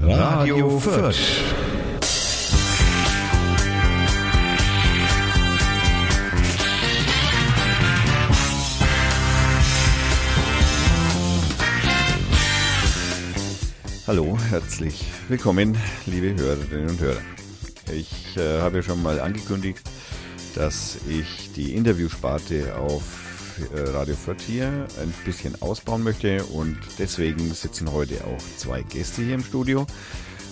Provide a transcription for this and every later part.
Radio Fürth. Hallo, herzlich willkommen, liebe Hörerinnen und Hörer. Ich äh, habe ja schon mal angekündigt, dass ich die Interviewsparte auf Radio Fürth hier ein bisschen ausbauen möchte und deswegen sitzen heute auch zwei Gäste hier im Studio.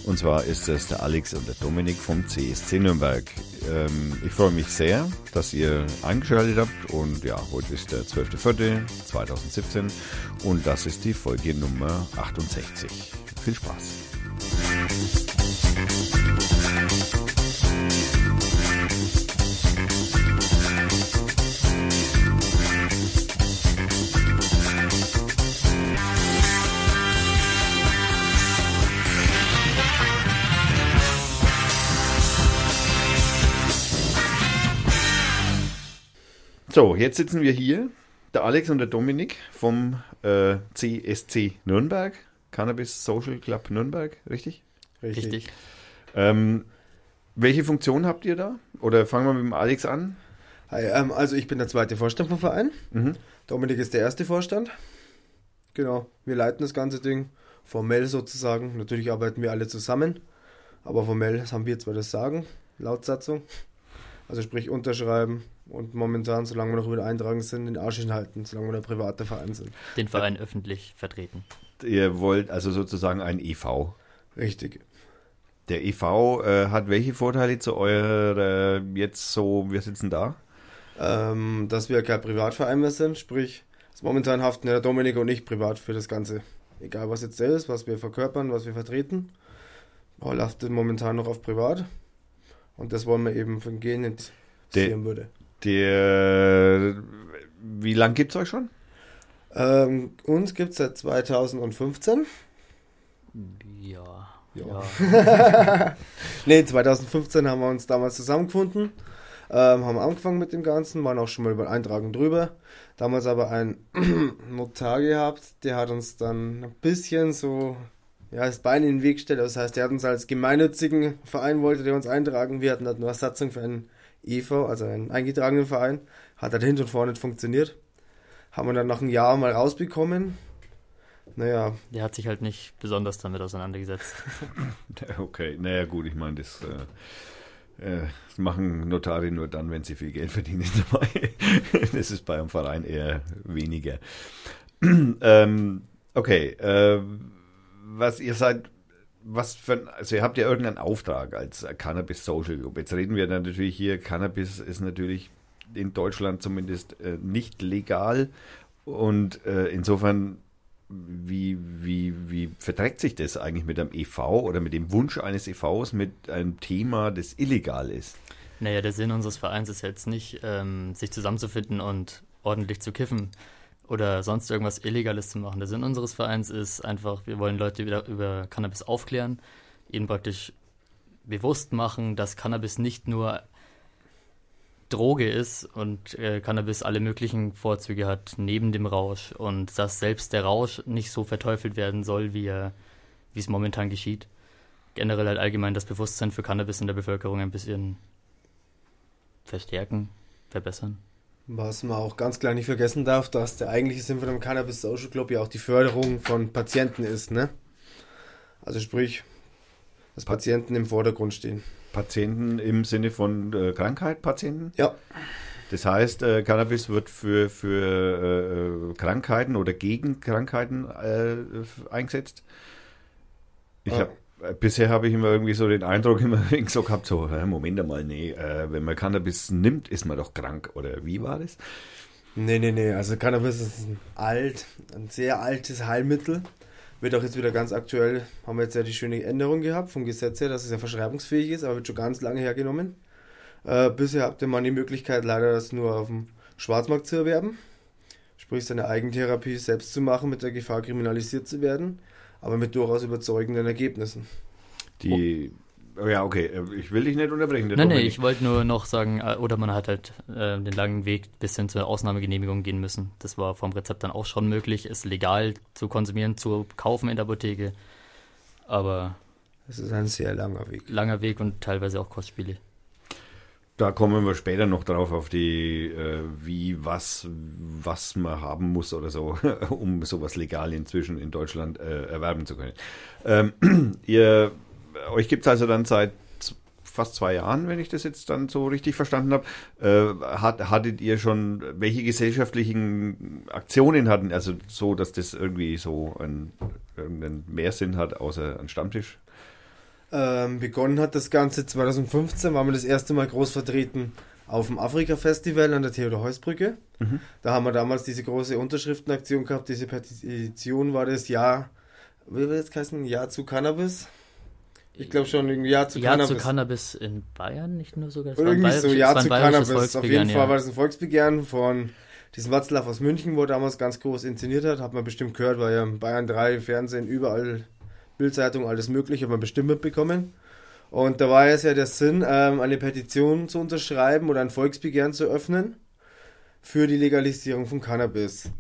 Und zwar ist es der Alex und der Dominik vom CSC Nürnberg. Ähm, ich freue mich sehr, dass ihr eingeschaltet habt und ja, heute ist der 12.04.2017 und das ist die Folge Nummer 68. Viel Spaß! So, jetzt sitzen wir hier, der Alex und der Dominik vom äh, CSC Nürnberg, Cannabis Social Club Nürnberg, richtig? Richtig. Ähm, welche Funktion habt ihr da? Oder fangen wir mit dem Alex an? Hi, ähm, also ich bin der zweite Vorstand vom Verein. Mhm. Dominik ist der erste Vorstand. Genau, wir leiten das ganze Ding formell sozusagen. Natürlich arbeiten wir alle zusammen, aber formell haben wir zwar das Sagen, laut Satzung. Also sprich unterschreiben und momentan, solange wir noch wieder eintragen sind, den Arsch hinhalten, solange wir der private Verein sind. Den Verein öffentlich vertreten. Ihr wollt also sozusagen ein EV. Richtig. Der EV äh, hat welche Vorteile zu eurer äh, jetzt so, wir sitzen da? Ähm, dass wir kein Privatverein mehr sind, sprich, momentan haften ja der Dominik und ich privat für das Ganze. Egal was jetzt ist, was wir verkörpern, was wir vertreten. Paul haftet momentan noch auf privat. Und das wollen wir eben von gehen interessieren würde. Der, wie lange gibt es euch schon? Ähm, uns gibt es seit 2015. Ja. Ja. ja. Nee, 2015 haben wir uns damals zusammengefunden, ähm, haben angefangen mit dem Ganzen, waren auch schon mal über Eintragen drüber. Damals aber ein Notar gehabt, der hat uns dann ein bisschen so ja, das Bein in den Weg gestellt. Das heißt, der hat uns als gemeinnützigen Verein wollte der uns eintragen. Wir hatten halt nur eine Satzung für einen EV, also einen eingetragenen Verein. Hat halt hinten und vorne nicht funktioniert. Haben wir dann nach einem Jahr mal rausbekommen. Naja, Der hat sich halt nicht besonders damit auseinandergesetzt. Okay, naja gut, ich meine, das, äh, äh, das machen Notare nur dann, wenn sie viel Geld verdienen dabei. das ist bei einem Verein eher weniger. ähm, okay, äh, was ihr seid, was für also ihr habt ja irgendeinen Auftrag als Cannabis Social Group. Jetzt reden wir dann natürlich hier, Cannabis ist natürlich in Deutschland zumindest äh, nicht legal und äh, insofern wie, wie, wie verträgt sich das eigentlich mit einem EV oder mit dem Wunsch eines EVs mit einem Thema, das illegal ist? Naja, der Sinn unseres Vereins ist jetzt nicht, ähm, sich zusammenzufinden und ordentlich zu kiffen oder sonst irgendwas Illegales zu machen. Der Sinn unseres Vereins ist einfach, wir wollen Leute wieder über Cannabis aufklären, ihnen praktisch bewusst machen, dass Cannabis nicht nur Droge ist und äh, Cannabis alle möglichen Vorzüge hat neben dem Rausch und dass selbst der Rausch nicht so verteufelt werden soll, wie er, wie es momentan geschieht. Generell halt allgemein das Bewusstsein für Cannabis in der Bevölkerung ein bisschen verstärken, verbessern. Was man auch ganz klar nicht vergessen darf, dass der eigentliche Sinn von einem Cannabis Social Club ja auch die Förderung von Patienten ist, ne? Also sprich, dass Patienten im Vordergrund stehen. Patienten im Sinne von äh, Krankheit, Patienten? Ja, Das heißt, äh, Cannabis wird für, für äh, Krankheiten oder gegen Krankheiten äh, eingesetzt. Ich Ah. hab, äh, bisher habe ich immer irgendwie so den Eindruck immer so gehabt, so, Moment mal, nee, äh, wenn man Cannabis nimmt, ist man doch krank. Oder wie war das? nee, nee, nee. Also Cannabis ist ein alt, ein sehr altes Heilmittel. Wird auch jetzt wieder ganz aktuell, haben wir jetzt ja die schöne Änderung gehabt vom Gesetz her, dass es ja verschreibungsfähig ist, aber wird schon ganz lange hergenommen. Äh, bisher habt ihr man die Möglichkeit, leider das nur auf dem Schwarzmarkt zu erwerben. Sprich, seine Eigentherapie selbst zu machen, mit der Gefahr kriminalisiert zu werden, aber mit durchaus überzeugenden Ergebnissen. Die, oh ja, okay, ich will dich nicht unterbrechen. Nein, nee, Dominik. ich wollte nur noch sagen, äh, oder man hat halt äh, den langen Weg bis hin zur Ausnahmegenehmigung gehen müssen. Das war vom Rezept dann auch schon möglich, es legal zu konsumieren, zu kaufen in der Apotheke. Aber Das ist ein sehr langer Weg. Langer Weg und teilweise auch Kostspiele. Da kommen wir später noch drauf auf die, äh, wie, was, was man haben muss oder so, um sowas legal inzwischen in Deutschland äh, erwerben zu können. Ähm, ihr, euch gibt es also dann seit fast zwei Jahren, wenn ich das jetzt dann so richtig verstanden habe. Äh, hat, hattet ihr schon, welche gesellschaftlichen Aktionen hatten, also so, dass das irgendwie so ein, irgendeinen Mehrsinn hat, außer ein Stammtisch? Ähm, begonnen hat das Ganze 2015, waren wir das erste Mal groß vertreten auf dem Afrika-Festival an der Theodor-Heuss-Brücke. Mhm. Da haben wir damals diese große Unterschriftenaktion gehabt. Diese Petition war das Jahr, wie wird jetzt heißen? Jahr zu Cannabis. Ich glaube schon, irgendwie Jahr zu Jahr Cannabis. zu Cannabis in Bayern, nicht nur sogar. Oder irgendwie so, Jahr zu Cannabis. Auf jeden Fall war das ein Volksbegehren von diesem Watzlaw aus München, wo er damals ganz groß inszeniert hat. Hat man bestimmt gehört, weil ja Bayern 3, Fernsehen, überall Bildzeitung, alles Mögliche, hat man bestimmt mitbekommen. Und da war es ja der Sinn, ähm, eine Petition zu unterschreiben oder ein Volksbegehren zu öffnen für die Legalisierung von Cannabis.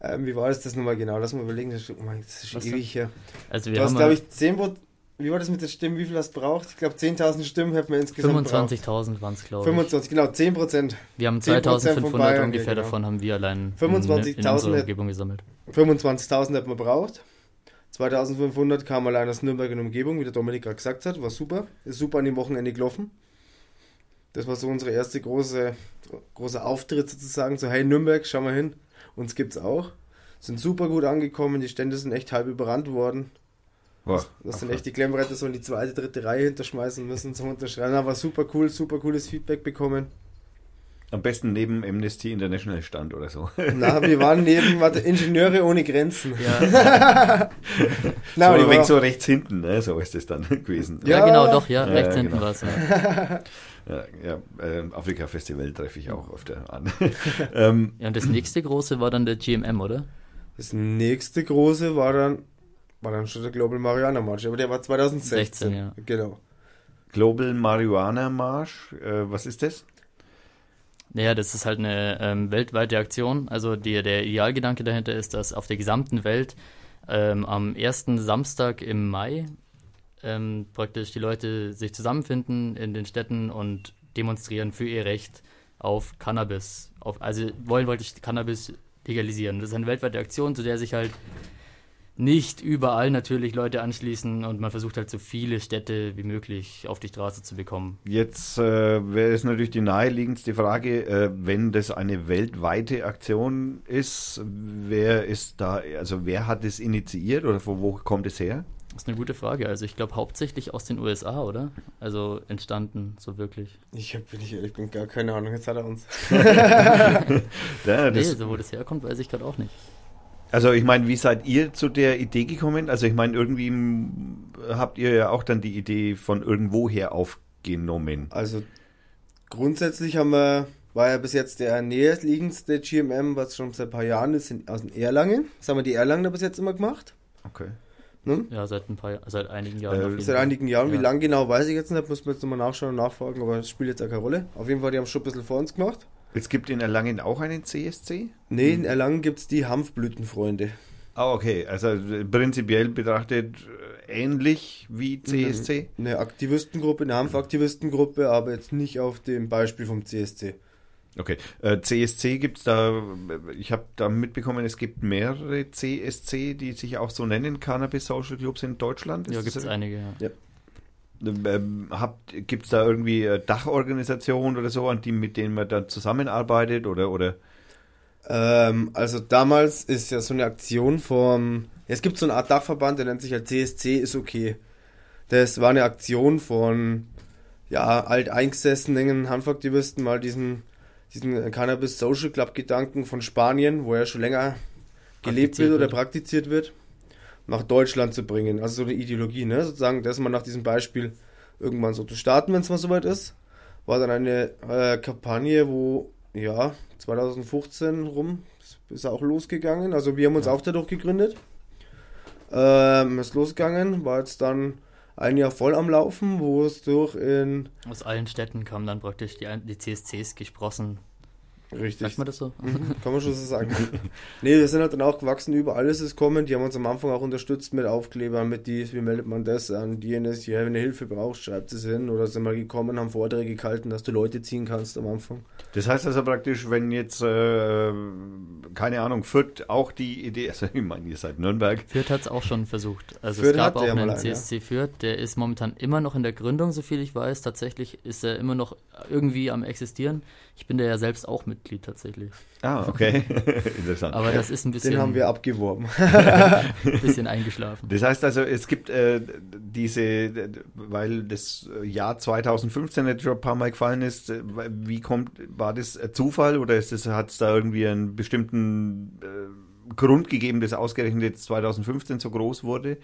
Ähm, wie war das, das nochmal genau? Lass mal überlegen, das ist, schon ewig her. Also du hast, glaube ich, 10 Wie war das mit den Stimmen? Wie viel hast du braucht? Ich glaube, 10.000 Stimmen hätten wir insgesamt 25.000 waren es, glaube ich. 25, genau, 10 Prozent. Wir haben 2.500 ungefähr, genau. davon haben wir allein 25 in, in unserer Umgebung gesammelt. 25.000 hätten wir braucht. 2500 kam allein aus Nürnberg in Umgebung, wie der Dominik gerade gesagt hat. War super. Ist super an dem Wochenende gelaufen. Das war so unsere erste große, große Auftritt sozusagen. So, hey Nürnberg, schau mal hin. Uns gibt's auch. Sind super gut angekommen. Die Stände sind echt halb überrannt worden. Boah, das, sind echt die Klemmretter so in die zweite, dritte Reihe hinterschmeißen müssen zum Unterschreiben. Aber super cool, super cooles Feedback bekommen. Am besten neben Amnesty International stand oder so. Na, wir waren neben warte, Ingenieure ohne Grenzen. Ja. Na, so, weg so rechts hinten, ne? so ist das dann gewesen. Ja, ja genau, doch, ja, rechts ja, hinten genau. war es. Ja, ja, ja äh, Afrika-Festival treffe ich auch öfter an. ähm, ja, und das nächste große war dann der GMM, oder? Das nächste große war dann, war dann schon der Global Marihuana March, aber der war 2016. 16, ja. Genau. Global Marihuana March, äh, was ist das? Naja, das ist halt eine ähm, weltweite Aktion. Also die, der Idealgedanke dahinter ist, dass auf der gesamten Welt ähm, am ersten Samstag im Mai ähm, praktisch die Leute sich zusammenfinden in den Städten und demonstrieren für ihr Recht auf Cannabis. Auf, also wollen wollte ich Cannabis legalisieren. Das ist eine weltweite Aktion, zu der sich halt nicht überall natürlich Leute anschließen und man versucht halt so viele Städte wie möglich auf die Straße zu bekommen. Jetzt äh, wäre es natürlich die naheliegendste Frage, äh, wenn das eine weltweite Aktion ist, wer ist da, also wer hat es initiiert oder von wo kommt es her? Das ist eine gute Frage. Also ich glaube hauptsächlich aus den USA, oder? Also entstanden, so wirklich. Ich habe bin ich ehrlich, bin gar keine Ahnung, jetzt hat er uns. ja, nee, so wo das herkommt, weiß ich gerade auch nicht. Also ich meine, wie seid ihr zu der Idee gekommen? Also ich meine, irgendwie habt ihr ja auch dann die Idee von irgendwoher aufgenommen. Also grundsätzlich haben wir, war ja bis jetzt der näherliegendste GMM, was schon seit ein paar Jahren ist, in, aus dem Erlangen. Das haben wir die Erlangener bis jetzt immer gemacht. Okay. Ne? Ja, seit ein paar, seit einigen Jahren. Äh, seit einigen Jahren. Ja. Wie lange genau, weiß ich jetzt nicht. Muss man jetzt nochmal nachschauen und nachfragen, aber das spielt jetzt auch keine Rolle. Auf jeden Fall, die haben schon ein bisschen vor uns gemacht. Es gibt in Erlangen auch einen CSC? Nee, in Erlangen gibt es die Hanfblütenfreunde. Ah, okay. Also prinzipiell betrachtet äh, ähnlich wie CSC? Eine, eine Aktivistengruppe, eine Hanfaktivistengruppe, aber jetzt nicht auf dem Beispiel vom CSC. Okay. Äh, CSC gibt es da, ich habe da mitbekommen, es gibt mehrere CSC, die sich auch so nennen, Cannabis Social Clubs in Deutschland. Ist ja, gibt es einige, ja. ja. Ähm, Gibt es da irgendwie Dachorganisationen oder so, an die, mit denen man dann zusammenarbeitet oder? oder? Ähm, also damals ist ja so eine Aktion vom, ja, es gibt so eine Art Dachverband, der nennt sich ja CSC, ist okay. Das war eine Aktion von ja, alteingesessenen Hanfaktivisten, mal diesen, diesen Cannabis Social Club Gedanken von Spanien, wo er schon länger gelebt wird oder praktiziert wird nach Deutschland zu bringen. Also so eine Ideologie, ne? Sozusagen, dass man nach diesem Beispiel irgendwann so zu starten, wenn es mal soweit ist. War dann eine äh, Kampagne, wo, ja, 2015 rum ist auch losgegangen. Also wir haben uns ja. auch dadurch gegründet. Ähm, ist losgegangen, war jetzt dann ein Jahr voll am Laufen, wo es durch in... Aus allen Städten kamen dann praktisch die, die CSCs gesprossen Richtig. Sagt man das so? Mhm, Kann man schon so sagen. nee, wir sind halt dann auch gewachsen, über alles ist kommen. Die haben uns am Anfang auch unterstützt mit Aufklebern, mit dies, wie meldet man das an, jenes, ja, wenn du Hilfe brauchst, schreibt es hin. Oder sind mal gekommen, haben Vorträge gehalten, dass du Leute ziehen kannst am Anfang. Das heißt also praktisch, wenn jetzt, äh, keine Ahnung, Fürth auch die Idee, also ich meine, ihr seid Nürnberg. Fürth hat es auch schon versucht. Also Fürth es gab auch ja einen ja. CSC Fürth, der ist momentan immer noch in der Gründung, soviel ich weiß. Tatsächlich ist er immer noch irgendwie am existieren. Ich bin da ja selbst auch Mitglied tatsächlich. Ah, okay. Interessant. Aber das ist ein bisschen, Den haben wir abgeworben. ein bisschen eingeschlafen. Das heißt also, es gibt äh, diese, weil das Jahr 2015 jetzt schon ein paar Mal gefallen ist, äh, wie kommt, war das Zufall oder ist das, hat es da irgendwie einen bestimmten äh, Grund gegeben, dass ausgerechnet jetzt 2015 so groß wurde?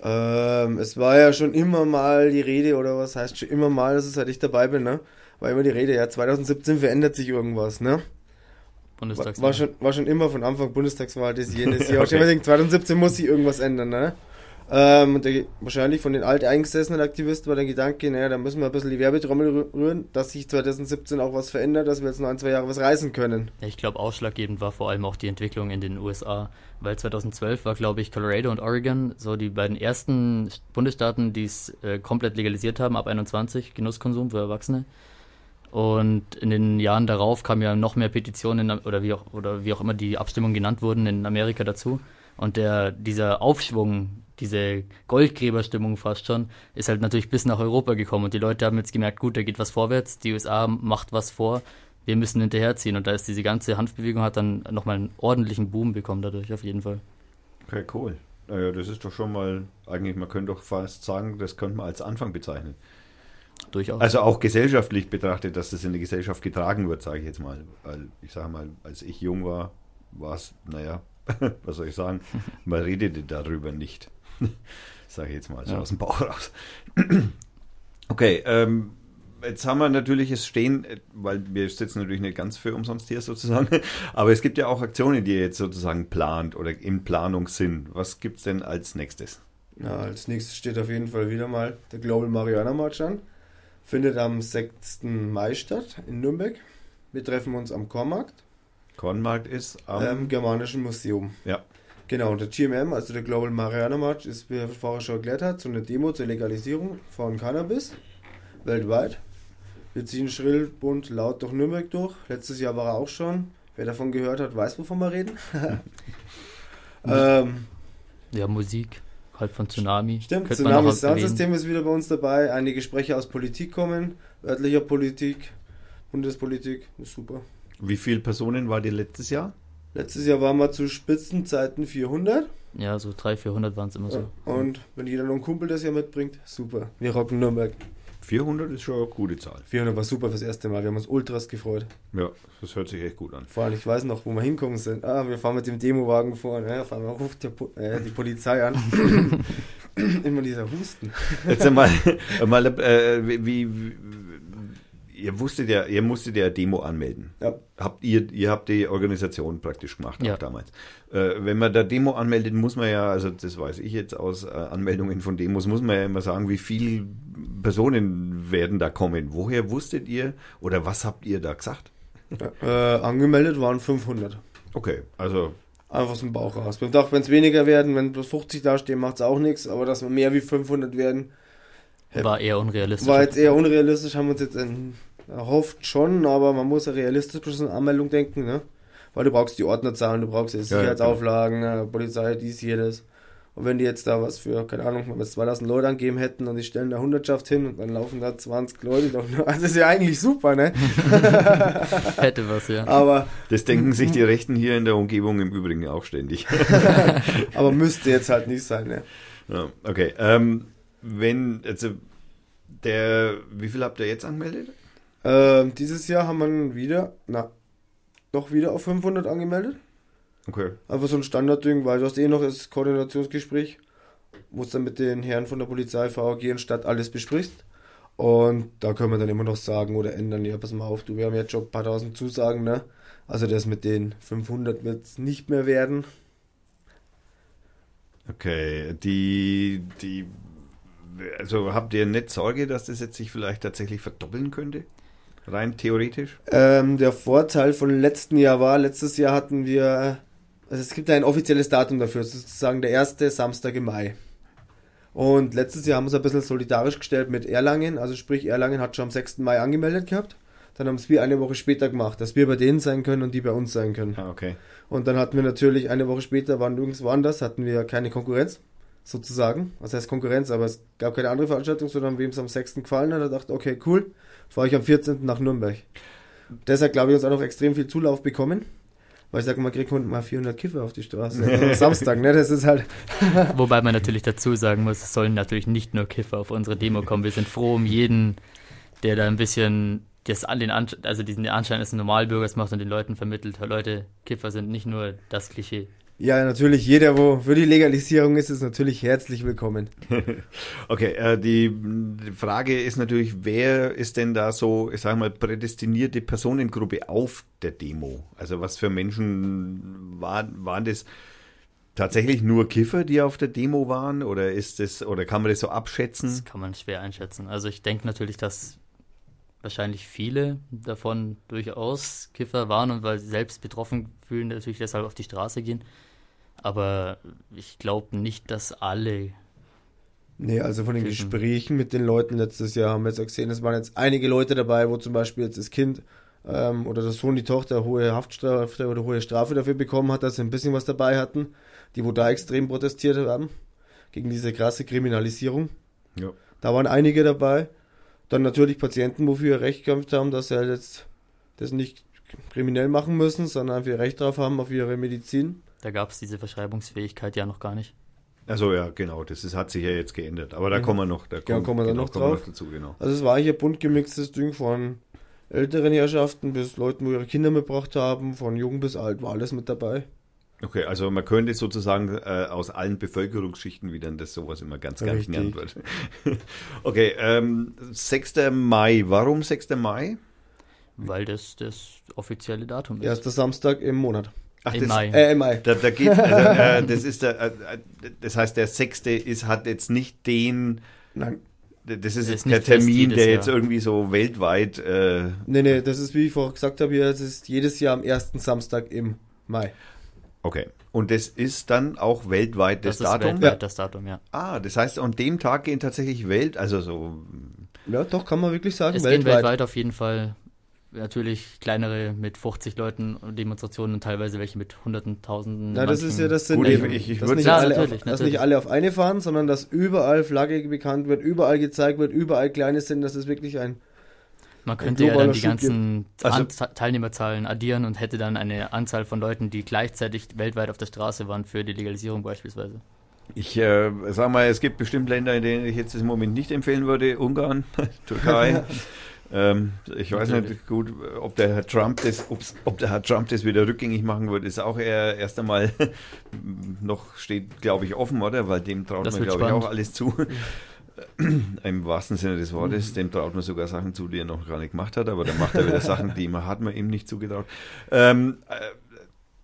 Ähm, es war ja schon immer mal die Rede, oder was heißt schon immer mal, dass es seit ich dabei bin, ne? War immer die Rede, ja, 2017 verändert sich irgendwas, ne? Bundestagswahl. war, schon, war schon immer von Anfang Bundestagswahl das jenes Jahr. Okay. Denke, 2017 muss sich irgendwas ändern, ne? Ähm, und der, wahrscheinlich von den alteingesessenen Aktivisten war der Gedanke, naja, da müssen wir ein bisschen die Werbetrommel rü- rühren, dass sich 2017 auch was verändert, dass wir jetzt noch ein, zwei Jahre was reißen können. Ich glaube, ausschlaggebend war vor allem auch die Entwicklung in den USA, weil 2012 war, glaube ich, Colorado und Oregon so die beiden ersten Bundesstaaten, die es äh, komplett legalisiert haben, ab 21, Genusskonsum für Erwachsene. Und in den Jahren darauf kamen ja noch mehr Petitionen oder wie auch oder wie auch immer die Abstimmungen genannt wurden in Amerika dazu. Und der dieser Aufschwung, diese Goldgräberstimmung fast schon, ist halt natürlich bis nach Europa gekommen. Und die Leute haben jetzt gemerkt, gut, da geht was vorwärts, die USA macht was vor, wir müssen hinterherziehen. Und da ist diese ganze Hanfbewegung hat dann nochmal einen ordentlichen Boom bekommen dadurch, auf jeden Fall. Okay, cool. Naja, das ist doch schon mal, eigentlich, man könnte doch fast sagen, das könnte man als Anfang bezeichnen. Durchaus. Also auch gesellschaftlich betrachtet, dass das in der Gesellschaft getragen wird, sage ich jetzt mal. Weil ich sage mal, als ich jung war, war es, naja, was soll ich sagen, man redete darüber nicht. sage ich jetzt mal so Ja. aus dem Bauch raus. okay, ähm, jetzt haben wir natürlich es stehen, weil wir sitzen natürlich nicht ganz für umsonst hier sozusagen, aber es gibt ja auch Aktionen, die ihr jetzt sozusagen plant oder in Planung sind. Was gibt es denn als nächstes? Ja, als nächstes steht auf jeden Fall wieder mal der Global Marihuana March an. Findet am 6. Mai statt in Nürnberg. Wir treffen uns am Kormarkt, Kornmarkt ist am... ähm, Germanischen Museum. ja. Genau, und der GMM, also der Global Marihuana March, ist, wie er vorher schon erklärt hat, so eine Demo zur Legalisierung von Cannabis weltweit. Wir ziehen schrill, bunt, laut durch Nürnberg durch. Letztes Jahr war er auch schon. Wer davon gehört hat, weiß, wovon wir reden. ähm, ja, Musik, halt von Tsunami. Stimmt, Könnte man noch Tsunami was erwähnen. Soundsystem ist wieder bei uns dabei. Einige Sprecher aus Politik kommen, örtlicher Politik, Bundespolitik, ist super. Wie viele Personen war die letztes Jahr? Letztes Jahr waren wir zu Spitzenzeiten 400. Ja, so 300, 400 waren es immer so. Und wenn jeder noch einen Kumpel das Jahr mitbringt, super. Wir rocken Nürnberg. 400 ist schon eine gute Zahl. 400 war super fürs erste Mal. Wir haben uns ultras gefreut. Ja, das hört sich echt gut an. Vor allem, ich weiß noch, wo wir hinkommen sind. Ah, wir fahren mit dem Demowagen vor. Ja, auf einmal ruft der, äh, die Polizei an. Immer dieser Husten. Jetzt einmal, mal, äh, wie, wie, ihr wusstet ja, ihr musstet ja Demo anmelden. Ja. Habt ihr, ihr habt die Organisation praktisch gemacht, Ja. auch damals. Äh, wenn man da Demo anmeldet, muss man ja, also das weiß ich jetzt aus äh, Anmeldungen von Demos, muss man ja immer sagen, wie viele Personen werden da kommen. Woher wusstet ihr oder was habt ihr da gesagt? Äh, angemeldet waren 500. Okay, also Einfach aus dem Bauch raus. Wir dachten, wenn es weniger werden, wenn bloß 50 dastehen, macht es auch nichts. Aber dass wir mehr wie 500 werden, War eher unrealistisch. war jetzt eher unrealistisch. Haben wir uns jetzt erhofft schon, aber man muss ja realistisch bei so einer Anmeldung denken, ne? Weil du brauchst die Ordnerzahlen, du brauchst die ja, Sicherheitsauflagen, äh, Polizei, dies, jedes. Und wenn die jetzt da was für, keine Ahnung, wenn wir jetzt 2000 Leute angeben hätten und die stellen da Hundertschaft hin und dann laufen da 20 Leute doch nur. Also das ist ja eigentlich super, ne? Hätte was, ja. Aber, das denken sich die Rechten hier in der Umgebung im Übrigen auch ständig. aber müsste jetzt halt nicht sein, ne? Ja, okay. Ähm, wenn, also der, wie viel habt ihr jetzt angemeldet? Ähm, dieses Jahr haben wir wieder, na, doch wieder auf 500 angemeldet. Okay. Einfach so ein Standardding, weil du hast eh noch das Koordinationsgespräch, wo du dann mit den Herren von der Polizei, VAG und Stadt alles besprichst. Und da können wir dann immer noch sagen oder ändern, ja, pass mal auf, du, wir haben jetzt schon ein paar tausend Zusagen, ne? Also das mit den 500 wird es nicht mehr werden. Okay, die, die, also habt ihr nicht Sorge, dass das jetzt sich vielleicht tatsächlich verdoppeln könnte? Rein theoretisch? Ähm, der Vorteil von letzten Jahr war, letztes Jahr hatten wir, also es gibt ein offizielles Datum dafür, sozusagen der erste Samstag im Mai. Und letztes Jahr haben wir es ein bisschen solidarisch gestellt mit Erlangen, also sprich Erlangen hat schon am 6. Mai angemeldet gehabt. Dann haben es wir eine Woche später gemacht, dass wir bei denen sein können und die bei uns sein können. Ah, okay. Und dann hatten wir natürlich eine Woche später, waren nirgendwo anders, hatten wir keine Konkurrenz, sozusagen. Was heißt Konkurrenz, aber es gab keine andere Veranstaltung, sondern wem es am 6. gefallen hat, der dachte, okay, cool, fahre ich am 14. nach Nürnberg. Deshalb glaube ich, uns auch noch extrem viel Zulauf bekommen. Weil ich sage, man kriegt mal 400 Kiffer auf die Straße. Also Samstag, ne? Das ist halt. Wobei man natürlich dazu sagen muss, es sollen natürlich nicht nur Kiffer auf unsere Demo kommen. Wir sind froh um jeden, der da ein bisschen das an den Anschein, also diesen Anschein des Normalbürgers macht und den Leuten vermittelt, Leute, Kiffer sind nicht nur das Klischee. Ja, natürlich, jeder, wo für die Legalisierung ist, ist natürlich herzlich willkommen. okay, äh, die, die, Frage ist natürlich, wer ist denn da so, ich sage mal, prädestinierte Personengruppe auf der Demo? Also was für Menschen war, waren das? Tatsächlich nur Kiffer, die auf der Demo waren, oder ist das, oder kann man das so abschätzen? Das kann man schwer einschätzen. Also ich denke natürlich, dass wahrscheinlich viele davon durchaus Kiffer waren und weil sie selbst betroffen fühlen, natürlich deshalb auf die Straße gehen. Aber ich glaube nicht, dass alle. Nee, also von den Kiffen. Gesprächen mit den Leuten letztes Jahr haben wir jetzt auch gesehen, es waren jetzt einige Leute dabei, wo zum Beispiel jetzt das Kind ähm, oder der Sohn, die Tochter hohe Haftstrafe oder hohe Strafe dafür bekommen hat, dass sie ein bisschen was dabei hatten, die wo da extrem protestiert haben gegen diese krasse Kriminalisierung. Ja. Da waren einige dabei. Dann natürlich Patienten, wofür ihr Recht gekämpft haben, dass sie halt jetzt das nicht kriminell machen müssen, sondern einfach Recht drauf haben auf ihre Medizin. Da gab es diese Verschreibungsfähigkeit ja noch gar nicht. Also ja, genau, das ist, hat sich ja jetzt geändert. Aber da mhm. kommen wir noch, da kommen, ja, kommen wir genau, noch drauf. Noch dazu, genau. Also es war hier bunt gemixtes Ding von älteren Herrschaften bis Leuten, wo ihre Kinder mitgebracht haben, von jung bis alt, war alles mit dabei. Okay, also man könnte sozusagen äh, aus allen Bevölkerungsschichten, wie dann das sowas immer ganz gern genannt wird. okay, ähm, 6. Mai. Warum 6. Mai? Weil das das offizielle Datum ist. Erster Samstag im Monat. Ach, Im das, Mai. Äh, im Mai. Da, da geht, also, äh, das ist der, äh, das heißt, der 6. ist, hat jetzt nicht den. Nein. Das ist, jetzt der Termin, der jetzt Jahr. irgendwie so weltweit. Äh, nee, nee, das ist, wie ich vorher gesagt habe, das ist jedes Jahr am ersten Samstag im Mai. Okay. Und das ist dann auch weltweit das, das Datum? Weltweit ja. das Datum, ja. Ah, das heißt, an dem Tag gehen tatsächlich Welt, also so. Ja, doch, kann man wirklich sagen, es weltweit. Gehen weltweit auf jeden Fall. Natürlich kleinere mit 50 Leuten Demonstrationen und teilweise welche mit hunderten, tausenden. Na, das ist ja das Sinn. Ich, ich, ich dass, nicht ja, alle auf, dass nicht alle auf eine fahren, sondern dass überall Flagge bekannt wird, überall gezeigt wird, überall kleine sind, dass es wirklich ein man könnte ja dann die ganzen also, Teilnehmerzahlen addieren und hätte dann eine Anzahl von Leuten, die gleichzeitig weltweit auf der Straße waren für die Legalisierung beispielsweise. Ich äh, sag mal, es gibt bestimmt Länder, in denen ich jetzt im Moment nicht empfehlen würde. Ungarn, Türkei. ähm, ich weiß nicht gut, ob der Herr Trump das, ob der Herr Trump das wieder rückgängig machen wird, ist auch eher erst einmal noch steht, glaube ich, offen, oder? Weil dem traut das man, glaube ich, auch alles zu. im wahrsten Sinne des Wortes, mhm. dem traut man sogar Sachen zu, die er noch gar nicht gemacht hat, aber dann macht er wieder Sachen, die man hat man ihm nicht zugetraut. Ähm, äh,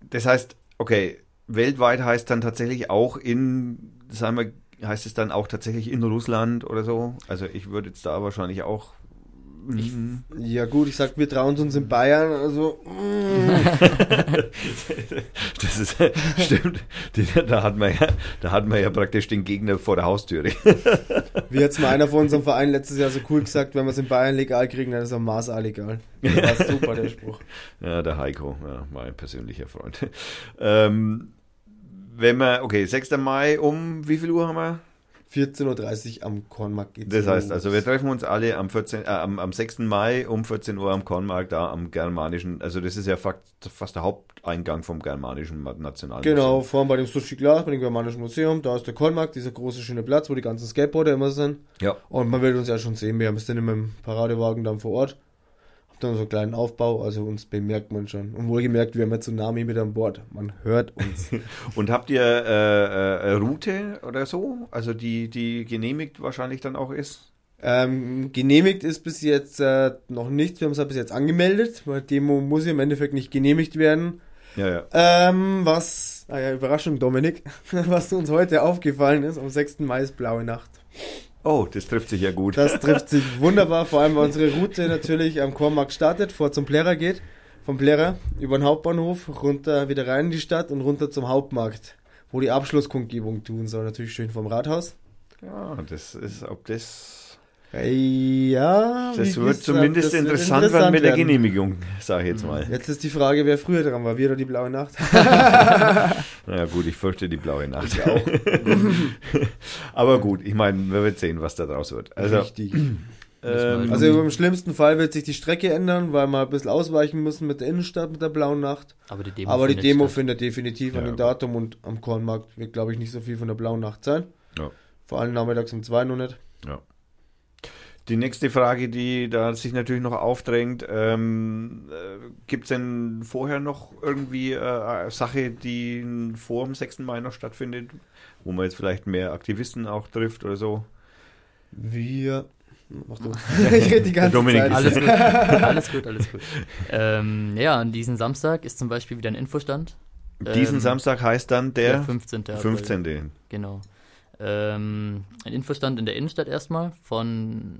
das heißt, okay, weltweit heißt dann tatsächlich auch in, sagen wir, heißt es dann auch tatsächlich in Russland oder so? Also ich würde jetzt da wahrscheinlich auch ich, mhm. ja gut, ich sag, wir trauen uns in Bayern, also. das ist stimmt. da hat man ja, da hat man ja praktisch den Gegner vor der Haustüre. Wie jetzt mal einer von unserem Verein letztes Jahr so cool gesagt, wenn wir es in Bayern legal kriegen, dann ist es am Mars legal. Das war super der Spruch. Ja, der Heiko, ja, mein persönlicher Freund. Ähm, wenn wir, okay, 6. Mai um wie viel Uhr haben wir? 14.30 Uhr am Kornmarkt geht's Das heißt, also wir treffen uns alle am, 14, äh, am, am 6. Mai um 14 Uhr am Kornmarkt, da am germanischen, also das ist ja fast, fast der Haupteingang vom germanischen Nationalmuseum. Genau, vorne bei dem Sushi Glas, bei dem germanischen Museum, da ist der Kornmarkt, dieser große schöne Platz, wo die ganzen Skateboarder immer sind. Ja. Und man wird uns ja schon sehen, wir haben es dann immer im Paradewagen dann vor Ort dann so einen kleinen Aufbau, also uns bemerkt man schon. Und wohlgemerkt, wir haben ja Tsunami mit an Bord. Man hört uns. und habt ihr äh, äh, Route oder so? Also die, die genehmigt wahrscheinlich dann auch ist? Ähm, genehmigt ist bis jetzt äh, noch nicht. Wir haben es ja bis jetzt angemeldet, weil Demo muss ja im Endeffekt nicht genehmigt werden. Ja, ja. Ähm, was, ah ja, Überraschung, Dominik, was uns heute aufgefallen ist, am 6. Mai ist blaue Nacht. Oh, das trifft sich ja gut. Das trifft sich wunderbar, vor allem weil unsere Route natürlich am Kornmarkt startet, vor zum Plärrer geht, vom Plärrer über den Hauptbahnhof, runter wieder rein in die Stadt und runter zum Hauptmarkt, wo die Abschlusskundgebung tun soll, natürlich schön vom Rathaus. Ja, das ist, ob das. Ja, Das wird zumindest das wird interessant, werden mit der. Genehmigung, sage ich jetzt mal. Jetzt ist die Frage, wer früher dran war, wir oder die blaue Nacht? Na gut, ich fürchte die blaue Nacht. auch. Aber gut, ich meine, wir werden sehen, was da draus wird. Also, Richtig. ähm, Also im schlimmsten Fall wird sich die Strecke ändern, weil wir ein bisschen ausweichen müssen mit der Innenstadt, mit der blauen Nacht. Aber die Demo, Aber die findet Demo findet definitiv an Ja, dem gut. Datum und am Kornmarkt wird, glaube ich, nicht so viel von der blauen Nacht sein. Ja. Vor allem nachmittags um zwei noch nicht. Ja. Die nächste Frage, die da sich natürlich noch aufdrängt, ähm, äh, gibt es denn vorher noch irgendwie äh, eine Sache, die vor dem 6. Mai noch stattfindet, wo man jetzt vielleicht mehr Aktivisten auch trifft oder so? Wir. Mach du. ich rede die ganze Dominik Zeit. Alles gut, alles gut, alles gut. Ähm, ja, an diesem Samstag ist zum Beispiel wieder ein Infostand. Diesen Ähm, Samstag heißt dann der, 15. April. 15. Genau. Ähm, ein Infostand in der Innenstadt erstmal. Von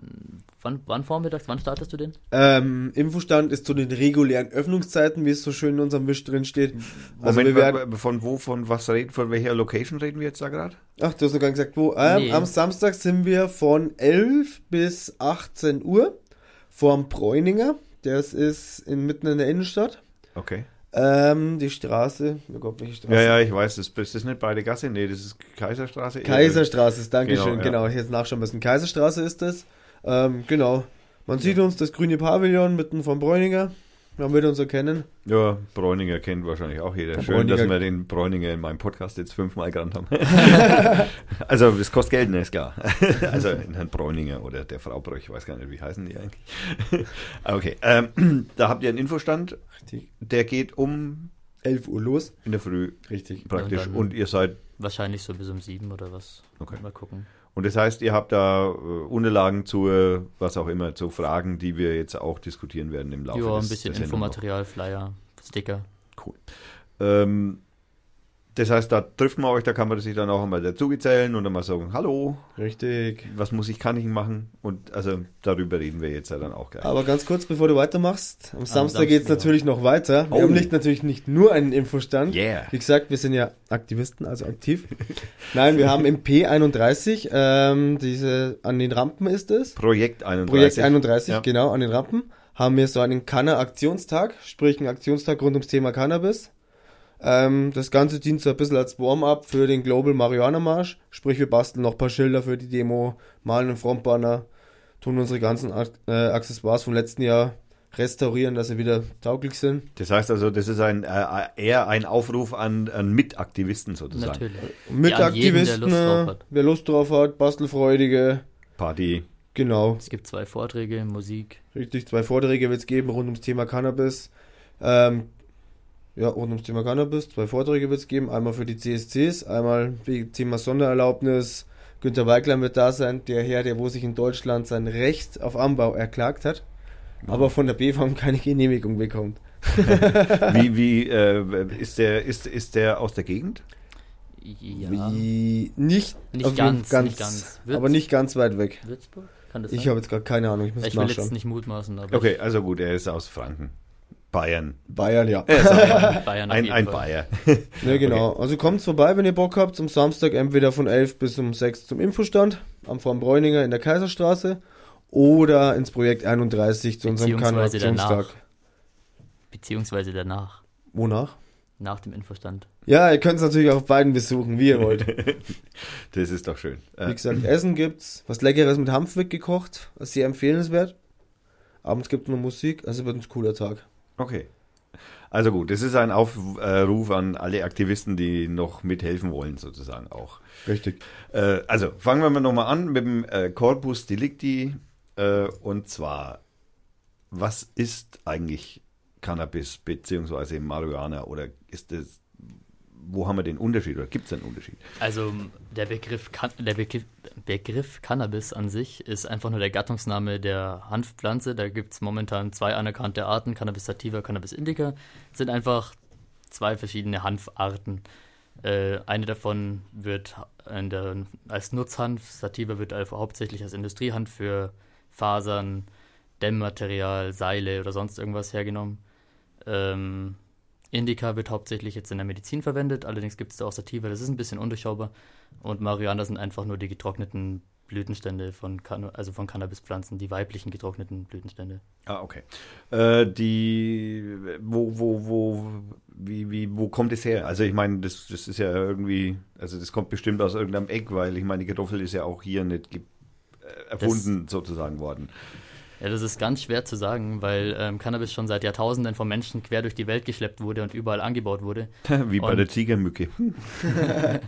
wann, wann vormittags? Wann startest du den? Ähm, Infostand ist zu den regulären Öffnungszeiten, wie es so schön in unserem Wisch drin steht. Also Moment, wir werden, von wo, von was reden, von welcher Location reden wir jetzt da gerade? ach, du hast noch gar nicht gesagt, wo. Ähm, Nee. Am Samstag sind wir von 11 bis 18 Uhr vorm Bräuninger. Das ist in, mitten in der Innenstadt. Okay. Ähm, die Straße, oh Gott, welche Straße? Ja, ja, ich weiß, das, das ist nicht beide Gasse, nee, das ist Kaiserstraße. Kaiserstraße ist, Dankeschön, Genau, genau, ja. ich jetzt nachschauen müssen. Kaiserstraße ist das. Ähm, genau. Man sieht uns das grüne Pavillon mitten vom Bräuninger. Man wird uns erkennen. Ja, Bräuninger kennt wahrscheinlich auch jeder. Der Schön, dass Bräuninger- wir den Bräuninger in meinem Podcast jetzt fünfmal genannt haben. also, das kostet Geld, ne, ist klar. also, in Herrn Bräuninger oder der Frau Bräuch, ich weiß gar nicht, wie heißen die eigentlich. okay, ähm, da habt ihr einen Infostand, Richtig. der geht um 11 Uhr los. in der Früh Richtig. praktisch und und, ihr seid, Wahrscheinlich so bis um sieben oder was. Okay. Mal gucken. Und das heißt, ihr habt da äh, Unterlagen zu, äh, was auch immer, zu Fragen, die wir jetzt auch diskutieren werden im Laufe Ja, ein des, bisschen der Sendung noch. Infomaterial, Flyer, Sticker. Cool. Ähm, das heißt, da trifft man euch, da kann man sich dann auch einmal dazugezählen und dann mal sagen, hallo, Richtig. was muss ich, kann ich machen? Und also darüber reden wir jetzt ja dann auch gleich. Aber ganz kurz, bevor du weitermachst, am Samstag Samstag, geht es natürlich noch weiter. Wir Oh. haben nicht, natürlich nicht nur einen Infostand. Yeah. Wie gesagt, wir sind ja Aktivisten, also aktiv. Nein, wir haben im P31, ähm, diese, an den Rampen ist es. Projekt 31. Projekt 31, Ja. genau, an den Rampen, haben wir so einen Canna-Aktionstag, sprich einen Aktionstag rund ums Thema Cannabis. Ähm, das Ganze dient so ein bisschen als Warm-up für den Global Marihuana Marsch, sprich wir basteln noch ein paar Schilder für die Demo, malen einen Frontbanner, tun unsere ganzen Ak- äh, Accessoires vom letzten Jahr restaurieren, dass sie wieder tauglich sind. Das heißt also, das ist ein, äh, eher ein Aufruf an, an Mitaktivisten sozusagen. Natürlich. Mit Ja, äh, hat. wer Lust drauf hat, Bastelfreudige, Party. genau. Es gibt zwei Vorträge, Musik. Richtig, zwei Vorträge wird es geben rund ums Thema Cannabis. Ähm, ja, rund ums Thema Cannabis. Zwei Vorträge wird es geben. Einmal für die CSCs, einmal Thema Sondererlaubnis. Günter Weiglein wird da sein, der Herr, der wo sich in Deutschland sein Recht auf Anbau erklagt hat, aber von der BFAM keine Genehmigung bekommt. Wie, wie äh, ist, der, ist, ist der aus der Gegend? Ja. Wie, nicht, Nicht auf jeden- ganz, nicht ganz. Würz- aber nicht ganz weit weg. Würzburg? Kann das Ich habe jetzt gerade keine Ahnung, ich muss ich will nachschauen. jetzt nicht mutmaßen, aber Okay, also gut, er ist aus Franken. Bayern. Bayern, ja. Er Bayern auf ein, ein. Bayer. Ne, genau. Also kommt vorbei, wenn ihr Bock habt, am Samstag entweder von 11 bis um 6 zum Infostand am Vorm Bräuninger in der Kaiserstraße oder ins Projekt 31 zu unserem Beziehungsweise Kanalaktionstag. danach. Beziehungsweise danach. Wonach? Nach dem Infostand. Ja, ihr könnt es natürlich auf beiden besuchen, wie ihr wollt. Das ist doch schön. Wie Äh, gesagt, Essen gibt's, was Leckeres mit Hanfwick gekocht, das ist sehr empfehlenswert. Abends gibt noch Musik, also wird ein cooler Tag. Okay. Also gut, das ist ein Aufruf an alle Aktivisten, die noch mithelfen wollen, sozusagen auch. Richtig. Äh, also fangen wir mal nochmal an mit dem äh, Corpus Delicti. Äh, und zwar, was ist eigentlich Cannabis beziehungsweise Marihuana oder ist das, wo haben wir den Unterschied oder gibt es einen Unterschied? Also der Begriff, der Begriff, Begriff Cannabis an sich ist einfach nur der Gattungsname der Hanfpflanze. Da gibt es momentan zwei anerkannte Arten, Cannabis sativa, Cannabis indica. Sind einfach zwei verschiedene Hanfarten. Äh, eine davon wird der, als Nutzhanf, Sativa wird also hauptsächlich als Industriehanf für Fasern, Dämmmaterial, Seile oder sonst irgendwas hergenommen. Ähm, Indica wird hauptsächlich jetzt in der Medizin verwendet, allerdings gibt es da auch Sativa, das ist ein bisschen undurchschaubar. Und Marihuana sind einfach nur die getrockneten Blütenstände von, Can also von Cannabispflanzen, die weiblichen getrockneten Blütenstände. Ah, okay. Äh, die, wo, wo, wo, wie, wie, wo kommt es her? Also ich meine, das, das ist ja irgendwie, also das kommt bestimmt aus irgendeinem Eck, weil ich meine, die Kartoffel ist ja auch hier nicht erfunden das, sozusagen worden. Ja, das ist ganz schwer zu sagen, weil ähm, Cannabis schon seit Jahrtausenden von Menschen quer durch die Welt geschleppt wurde und überall angebaut wurde. Wie bei und, der Tigermücke.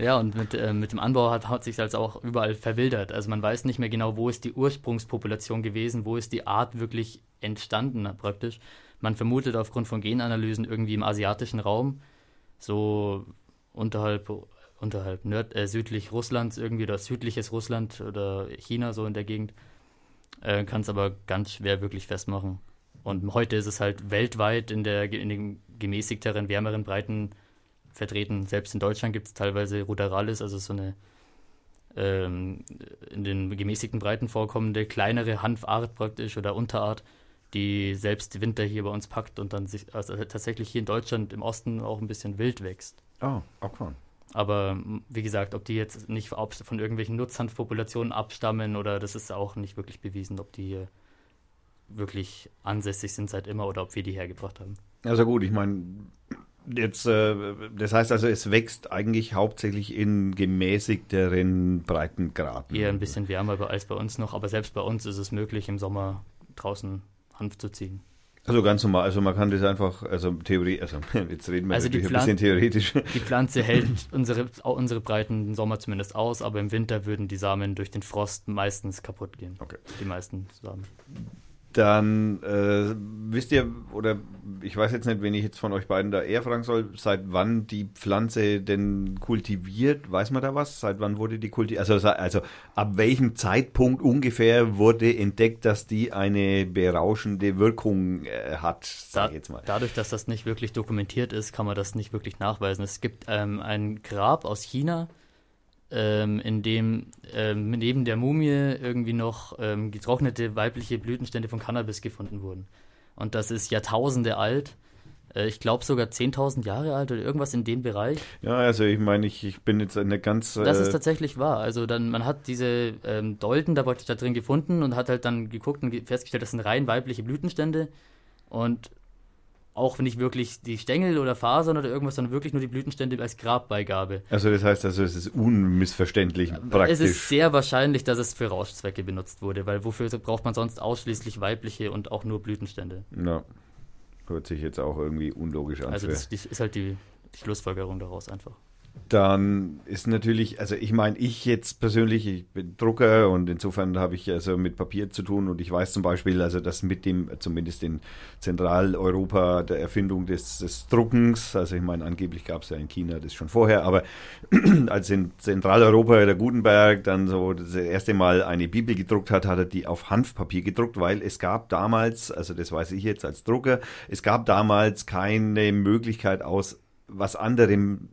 ja, und mit, äh, mit dem Anbau hat, hat sich halt auch überall verwildert. Also man weiß nicht mehr genau, wo ist die Ursprungspopulation gewesen, wo ist die Art wirklich entstanden praktisch. Man vermutet aufgrund von Genanalysen irgendwie im asiatischen Raum, so unterhalb unterhalb nörd, äh, südlich Russlands irgendwie oder südliches Russland oder China so in der Gegend äh, kann es aber ganz schwer wirklich festmachen. Und heute ist es halt weltweit in, der, in den gemäßigteren, wärmeren Breiten vertreten. Selbst in Deutschland gibt es teilweise Ruderalis, also so eine ähm, in den gemäßigten Breiten vorkommende kleinere Hanfart praktisch oder Unterart, die selbst Winter hier bei uns packt und dann sich also tatsächlich hier in Deutschland im Osten auch ein bisschen wild wächst. Oh, okay. Aber wie gesagt, ob die jetzt nicht von irgendwelchen Nutzhanfpopulationen abstammen oder das ist auch nicht wirklich bewiesen, ob die hier wirklich ansässig sind seit immer oder ob wir die hergebracht haben. Also gut, ich meine, jetzt, äh, das heißt also, es wächst eigentlich hauptsächlich in gemäßigteren Breitengraden. Eher ein bisschen wärmer als bei uns noch, aber selbst bei uns ist es möglich, im Sommer draußen Hanf zu ziehen. Also ganz normal, also man kann das einfach, also Theorie, also jetzt reden wir also natürlich ein bisschen theoretisch. Die Pflanze hält unsere, unsere Breiten im Sommer zumindest aus, aber im Winter würden die Samen durch den Frost meistens kaputt gehen. Okay. Die meisten Samen dann äh, wisst ihr, oder ich weiß jetzt nicht, wenn ich jetzt von euch beiden da eher fragen soll, seit wann die Pflanze denn kultiviert? Weiß man da was? Seit wann wurde die kultiviert? Also, also ab welchem Zeitpunkt ungefähr wurde entdeckt, dass die eine berauschende Wirkung äh, hat, sag da, jetzt mal. Dadurch, dass das nicht wirklich dokumentiert ist, kann man das nicht wirklich nachweisen. Es gibt ähm, ein Grab aus China, ähm, in dem ähm, neben der Mumie irgendwie noch ähm, getrocknete weibliche Blütenstände von Cannabis gefunden wurden. Und das ist Jahrtausende alt. Äh, ich glaube sogar 10.000 Jahre alt oder irgendwas in dem Bereich. Ja, also ich meine, ich, ich bin jetzt eine ganz. Äh das ist tatsächlich wahr. Also dann, man hat diese ähm, Dolden da da drin gefunden und hat halt dann geguckt und festgestellt, das sind rein weibliche Blütenstände. Und auch nicht wirklich die Stängel oder Fasern oder irgendwas, sondern wirklich nur die Blütenstände als Grabbeigabe. Also das heißt also, es ist unmissverständlich praktisch. Es ist sehr wahrscheinlich, dass es für Rauschzwecke benutzt wurde, weil wofür braucht man sonst ausschließlich weibliche und auch nur Blütenstände? Ja, hört sich jetzt auch irgendwie unlogisch an. Also das ist halt die, die Schlussfolgerung daraus einfach dann ist natürlich, also ich meine, ich jetzt persönlich, ich bin Drucker und insofern habe ich also mit Papier zu tun und ich weiß zum Beispiel, also dass mit dem, zumindest in Zentraleuropa, der Erfindung des, des Druckens, also ich meine, angeblich gab es ja in China das schon vorher, aber als in Zentraleuropa der Gutenberg dann so das erste Mal eine Bibel gedruckt hat, hat er die auf Hanfpapier gedruckt, weil es gab damals, also das weiß ich jetzt als Drucker, es gab damals keine Möglichkeit aus was anderem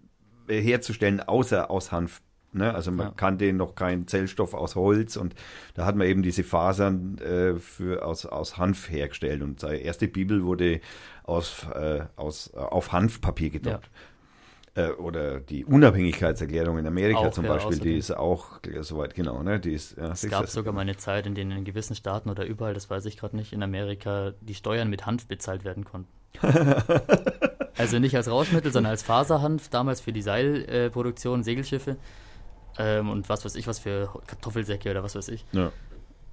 herzustellen, außer aus Hanf. Ne? Also man ja. kannte noch keinen Zellstoff aus Holz und da hat man eben diese Fasern äh, für, aus, aus Hanf hergestellt und seine erste Bibel wurde aus, äh, aus, äh, auf Hanfpapier gedruckt. Ja. Äh, oder die Unabhängigkeitserklärung in Amerika auch, zum Beispiel, die ist auch soweit genau. Ne? Die ist, ja, es gab sogar mal eine Zeit, in denen in gewissen Staaten oder überall, das weiß ich gerade nicht, in Amerika die Steuern mit Hanf bezahlt werden konnten. Also nicht als Rauschmittel, sondern als Faserhanf, damals für die Seilproduktion, Segelschiffe. Ähm, und was weiß ich, was für Kartoffelsäcke oder was weiß ich. Ja.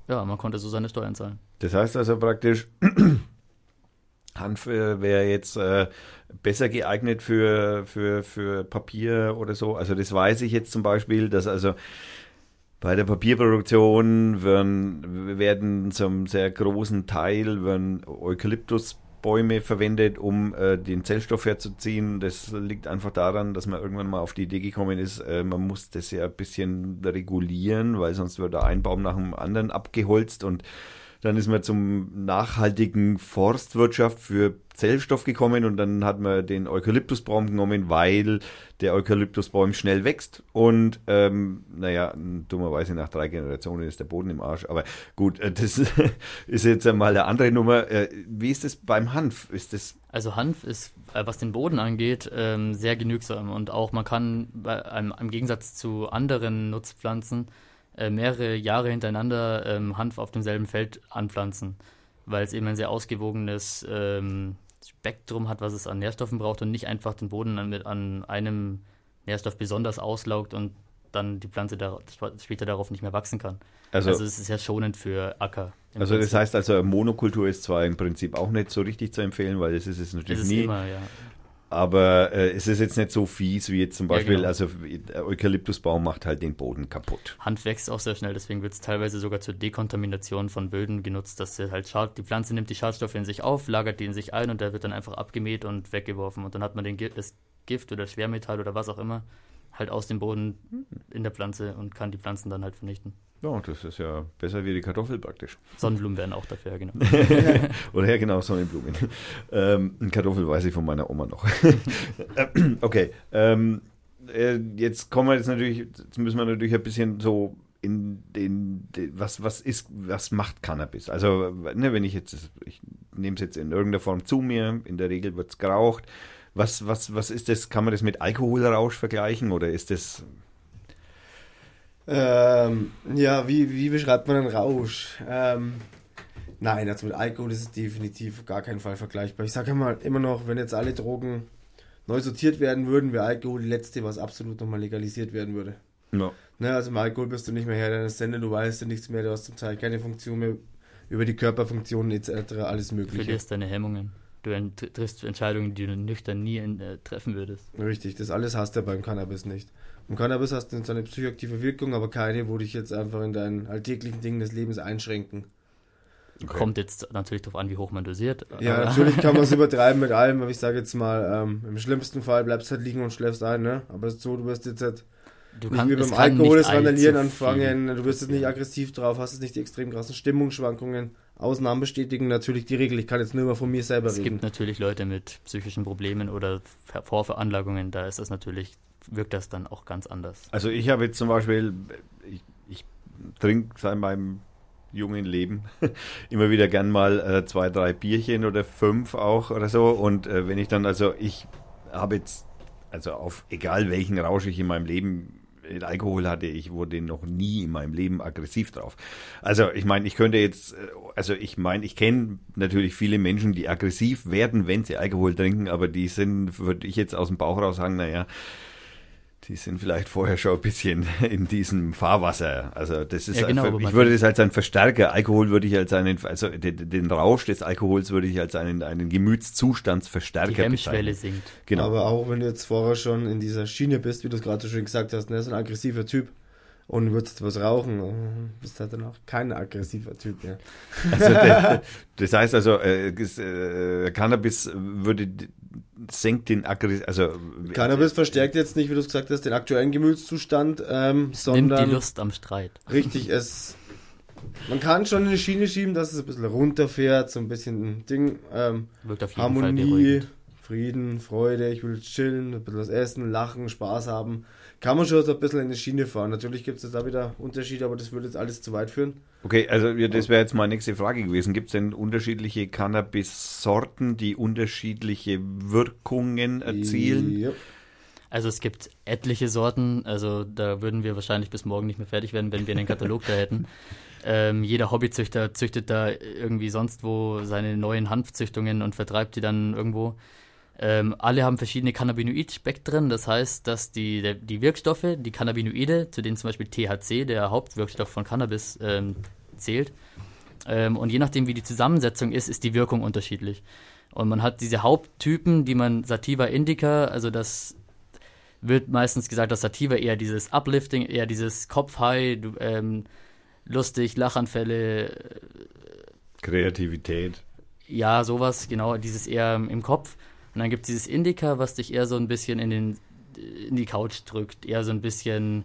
Ja, man konnte so seine Steuern zahlen. Das heißt also praktisch, Hanf äh, wäre jetzt äh, besser geeignet für, für, für Papier oder so. Also das weiß ich jetzt zum Beispiel, dass also bei der Papierproduktion werden, werden zum sehr großen Teil werden Eukalyptus Bäume verwendet, um äh, den Zellstoff herzuziehen. Das liegt einfach daran, dass man irgendwann mal auf die Idee gekommen ist, äh, man muss das ja ein bisschen regulieren, weil sonst wird da ein Baum nach dem anderen abgeholzt und dann ist man zum nachhaltigen Forstwirtschaft für Zellstoff gekommen und dann hat man den Eukalyptusbaum genommen, weil der Eukalyptusbaum schnell wächst und ähm, naja, dummerweise nach drei Generationen ist der Boden im Arsch. Aber gut, äh, das ist jetzt einmal eine andere Nummer. Äh, wie ist es beim Hanf? Ist das also Hanf ist, äh, was den Boden angeht, ähm, sehr genügsam und auch man kann bei, im Gegensatz zu anderen Nutzpflanzen äh, mehrere Jahre hintereinander ähm, Hanf auf demselben Feld anpflanzen, weil es eben ein sehr ausgewogenes ähm, Spektrum hat, was es an Nährstoffen braucht und nicht einfach den Boden an, mit, an einem Nährstoff besonders auslaugt und dann die Pflanze da, später darauf nicht mehr wachsen kann. Also, also es ist ja schonend für Acker. Also Prinzip. das heißt also, Monokultur ist zwar im Prinzip auch nicht so richtig zu empfehlen, weil es ist es natürlich ist nie. Immer, ja. Aber äh, es ist jetzt nicht so fies wie jetzt zum Beispiel, ja, genau. also Eukalyptusbaum macht halt den Boden kaputt. Hand wächst auch sehr schnell, deswegen wird es teilweise sogar zur Dekontamination von Böden genutzt, dass sie halt Schad, die Pflanze nimmt die Schadstoffe in sich auf, lagert die in sich ein und der wird dann einfach abgemäht und weggeworfen und dann hat man den, das Gift oder Schwermetall oder was auch immer halt aus dem Boden in der Pflanze und kann die Pflanzen dann halt vernichten. Ja, das ist ja besser wie die Kartoffel praktisch. Sonnenblumen werden auch dafür, genau. Oder ja, genau, Sonnenblumen. Ähm, Kartoffel weiß ich von meiner Oma noch. okay, ähm, äh, jetzt kommen wir jetzt natürlich, jetzt müssen wir natürlich ein bisschen so in den, den, was, was ist, was macht Cannabis? Also, ne, wenn ich jetzt, ich nehme es jetzt in irgendeiner Form zu mir, in der Regel wird es geraucht. Was, was, was ist das? Kann man das mit Alkoholrausch vergleichen oder ist das ähm, ja, wie, wie beschreibt man einen Rausch? Ähm, nein, also mit Alkohol ist es definitiv gar keinen Fall vergleichbar. Ich sage immer, immer noch, wenn jetzt alle Drogen neu sortiert werden würden, wäre Alkohol die letzte, was absolut nochmal legalisiert werden würde. Ja. Ne, also mit Alkohol bist du nicht mehr Herr deiner Sende, du weißt ja nichts mehr, du hast zum Teil keine Funktion mehr über die Körperfunktionen etc., alles mögliche. Du verlierst deine Hemmungen. Du triffst Entscheidungen, die du nüchtern nie in, äh, treffen würdest. Richtig, das alles hast du beim Cannabis nicht. Im Cannabis hast du eine psychoaktive Wirkung, aber keine, wo dich jetzt einfach in deinen alltäglichen Dingen des Lebens einschränken. Okay. Kommt jetzt natürlich darauf an, wie hoch man dosiert. Ja, natürlich kann man es übertreiben mit allem, aber ich sage jetzt mal, ähm, im schlimmsten Fall bleibst du halt liegen und schläfst ein, ne? Aber es ist so, du wirst jetzt halt du nicht kann, wie beim Alkohol das Randalieren anfangen, du wirst jetzt nicht aggressiv drauf, hast jetzt nicht die extrem krassen Stimmungsschwankungen. Ausnahmen bestätigen natürlich die Regel. Ich kann jetzt nur mal von mir selber es reden. Es gibt natürlich Leute mit psychischen Problemen oder Vorveranlagungen, da ist das natürlich wirkt das dann auch ganz anders. Also ich habe jetzt zum Beispiel, ich, ich trinke seit meinem jungen Leben immer wieder gern mal äh, zwei, drei Bierchen oder fünf auch oder so. Und äh, wenn ich dann, also ich habe jetzt, also auf egal welchen Rausch ich in meinem Leben Alkohol hatte, ich wurde noch nie in meinem Leben aggressiv drauf. Also ich meine, ich könnte jetzt, äh, also ich meine, ich kenne natürlich viele Menschen, die aggressiv werden, wenn sie Alkohol trinken, aber die sind, würde ich jetzt aus dem Bauch raus sagen, naja, die sind vielleicht vorher schon ein bisschen in diesem Fahrwasser. Also das ist, ja, genau, einfach, ich würde das als einen Verstärker, Alkohol würde ich als einen, also den, den, Rausch des Alkohols würde ich als einen, einen Gemütszustandsverstärker Die Hemmschwelle sinkt. Genau. Aber auch wenn du jetzt vorher schon in dieser Schiene bist, wie du es gerade so schön gesagt hast, ne, so ein aggressiver Typ und würdest was rauchen, äh, bist halt dann auch kein aggressiver Typ mehr. Also das heißt also, äh, äh, Cannabis würde senkt den Aggressiv, also Cannabis verstärkt jetzt nicht, wie du es gesagt hast, den aktuellen Gemütszustand, ähm, sondern nimmt die Lust am Streit. Richtig, es man kann schon eine Schiene schieben, dass es ein bisschen runterfährt, so ein bisschen Ding, ähm, Harmonie, Frieden, Freude, ich will chillen, ein bisschen was essen, lachen, Spaß haben kann man schon so ein bisschen in die Schiene fahren. Natürlich gibt es da wieder Unterschiede, aber das würde jetzt alles zu weit führen. Okay, also das wäre jetzt meine nächste Frage gewesen. Gibt es denn unterschiedliche Cannabis-Sorten, die unterschiedliche Wirkungen erzielen? Ja. Also es gibt etliche Sorten, also da würden wir wahrscheinlich bis morgen nicht mehr fertig werden, wenn wir einen Katalog da hätten. Ähm, jeder Hobbyzüchter züchtet da irgendwie sonst wo seine neuen Hanfzüchtungen und vertreibt die dann irgendwo. Ähm, alle haben verschiedene Cannabinoid-Spektren, das heißt, dass die, die Wirkstoffe, die Cannabinoide, zu denen zum Beispiel THC, der Hauptwirkstoff von Cannabis, ähm, zählt, ähm, und je nachdem, wie die Zusammensetzung ist, ist die Wirkung unterschiedlich. Und man hat diese Haupttypen, die man Sativa Indica, also das wird meistens gesagt, dass Sativa eher dieses Uplifting, eher dieses Kopf-High, ähm, lustig, Lachanfälle. Kreativität. Ja, sowas, genau, dieses eher im Kopf. Und dann gibt es dieses Indica, was dich eher so ein bisschen in, den, in die Couch drückt, eher so ein bisschen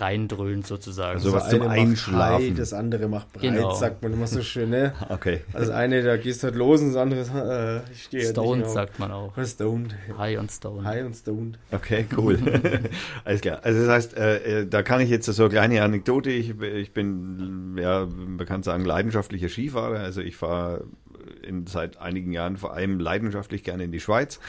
reindröhnt sozusagen. Also was das zum eine macht Einschlafen. high, das andere macht breit, Genau. sagt man immer so schön, ne? Okay. Das eine, da gehst du halt los und das andere, äh, ich stehe halt Stoned nicht sagt man auch. Oder Stoned. High und Stone. High und Stoned. Okay, cool. Alles klar. Also das heißt, äh, äh, da kann ich jetzt so eine kleine Anekdote. Ich, ich bin, ja, man kann sagen, leidenschaftlicher Skifahrer. Also ich fahre in, seit einigen Jahren vor allem leidenschaftlich gerne in die Schweiz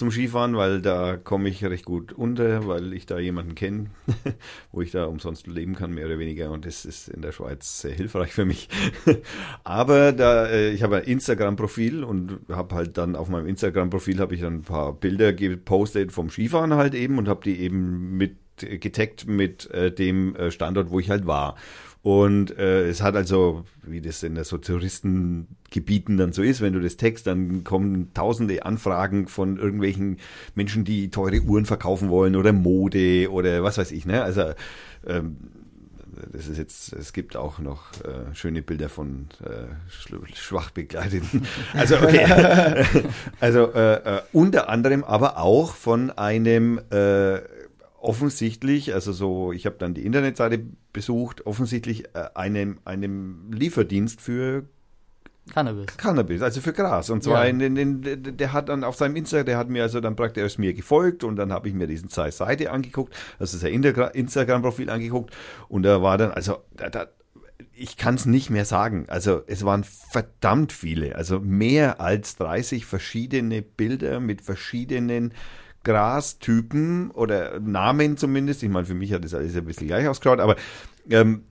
zum Skifahren, weil da komme ich recht gut unter, weil ich da jemanden kenne, wo ich da umsonst leben kann, mehr oder weniger. Und das ist in der Schweiz sehr hilfreich für mich. Aber da, äh, ich habe ein Instagram-Profil und habe halt dann auf meinem Instagram-Profil habe ich dann ein paar Bilder gepostet vom Skifahren halt eben und habe die eben mit getaggt mit äh, dem äh, Standort, wo ich halt war. Und äh, es hat also, wie das in so Touristengebieten dann so ist, wenn du das text, dann kommen tausende Anfragen von irgendwelchen Menschen, die teure Uhren verkaufen wollen oder Mode oder was weiß ich. Ne? Also ähm, das ist jetzt, es gibt auch noch äh, schöne Bilder von äh, schwach bekleideten. Also okay. also äh, äh, unter anderem aber auch von einem äh, offensichtlich, also so, ich habe dann die Internetseite besucht, offensichtlich äh, einem, einem Lieferdienst für Cannabis. Cannabis, also für Gras. Und zwar Ja. in, in, in, der hat dann auf seinem Instagram, der hat mir also dann praktisch erst mir gefolgt und dann habe ich mir diesen Zeiss Seite angeguckt, also sein Instagram-Profil angeguckt und da war dann, also da, da, ich kann es nicht mehr sagen. Also es waren verdammt viele, also mehr als 30 verschiedene Bilder mit verschiedenen Grastypen oder Namen zumindest. Ich meine, für mich hat das alles ein bisschen gleich ausgeschaut, aber ähm,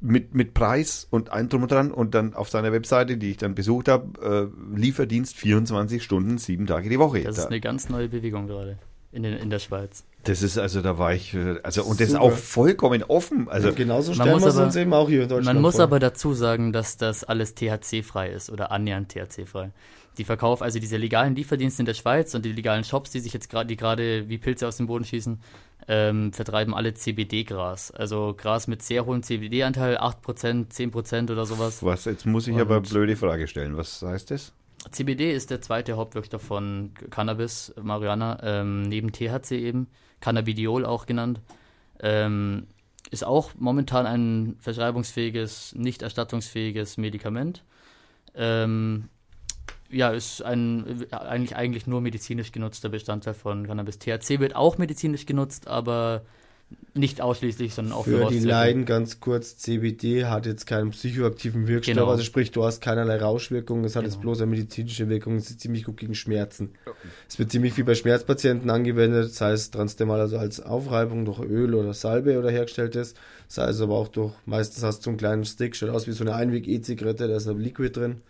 mit, mit Preis und allem drum und dran und dann auf seiner Webseite, die ich dann besucht habe, äh, Lieferdienst 24 Stunden, sieben Tage die Woche. Das Da- ist eine ganz neue Bewegung gerade in, den, in der Schweiz. das ist also, da war ich, äh, also und das ist Super. auch vollkommen offen. Also Also, genauso man stellen muss wir es uns eben auch hier in Deutschland Man muss vor. aber dazu sagen, dass das alles THC-frei ist oder annähernd THC-frei. Die verkaufen also diese legalen Lieferdienste in der Schweiz und die legalen Shops, die sich jetzt gerade, die gerade wie Pilze aus dem Boden schießen, ähm, vertreiben alle CBD-Gras. Also Gras mit sehr hohem CBD-Anteil, 8%, 10% oder sowas. was, jetzt muss ich aber Und- blöde Frage stellen. Was heißt das? CBD ist der zweite Hauptwirkstoff von Cannabis, Marihuana, ähm, neben THC eben, Cannabidiol auch genannt. Ähm, ist auch momentan ein verschreibungsfähiges, nicht erstattungsfähiges Medikament. Ähm, ja, ist ein eigentlich, eigentlich nur medizinisch genutzter Bestandteil von Cannabis. THC wird auch medizinisch genutzt, aber nicht ausschließlich, sondern auch Für die Rauschzwecke. Laien ganz kurz, CBD hat jetzt keinen psychoaktiven Wirkstoff, Genau. also sprich, du hast keinerlei Rauschwirkung, es hat jetzt Genau. bloß eine medizinische Wirkung, es ist ziemlich gut gegen Schmerzen. Es wird ziemlich viel bei Schmerzpatienten angewendet, sei es transdermal, also als Aufreibung durch Öl oder Salbe oder hergestelltes, sei es aber auch durch, meistens hast du so einen kleinen Stick, schaut aus wie so eine Einweg-E-Zigarette, da ist ein Liquid drin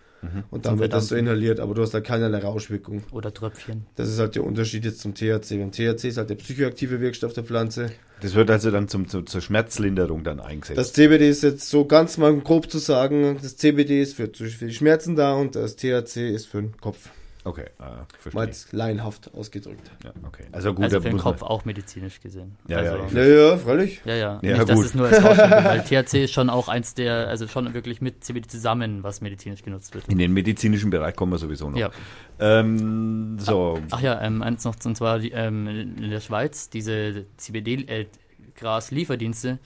und dann Zum wird das so inhaliert, aber du hast da keinerlei Rauschwirkung. Oder Tröpfchen. Das ist halt der Unterschied jetzt zum THC. Beim THC ist halt der psychoaktive Wirkstoff der Pflanze. Das wird also dann zum, zum, zur Schmerzlinderung dann eingesetzt. Das CBD ist jetzt so ganz mal grob zu sagen, das CBD ist für, für die Schmerzen da und das THC ist für den Kopf. Okay, ah, Mal verstehe. jetzt laienhaft ausgedrückt. Ja, okay. Also gut, also für den Kopf auch medizinisch gesehen. Ja, ja, also, ich- Ja, ja, freilich. Ja, ja. Ja, nicht, dass gut. es nur als weil THC ist schon auch eins der, also schon wirklich mit CBD zusammen, was medizinisch genutzt wird. in den medizinischen Bereich kommen wir sowieso noch. Ja. Ähm, so, Ach ja, ähm, eins noch, und zwar die, ähm, in der Schweiz, diese CBD-Gras-Lieferdienste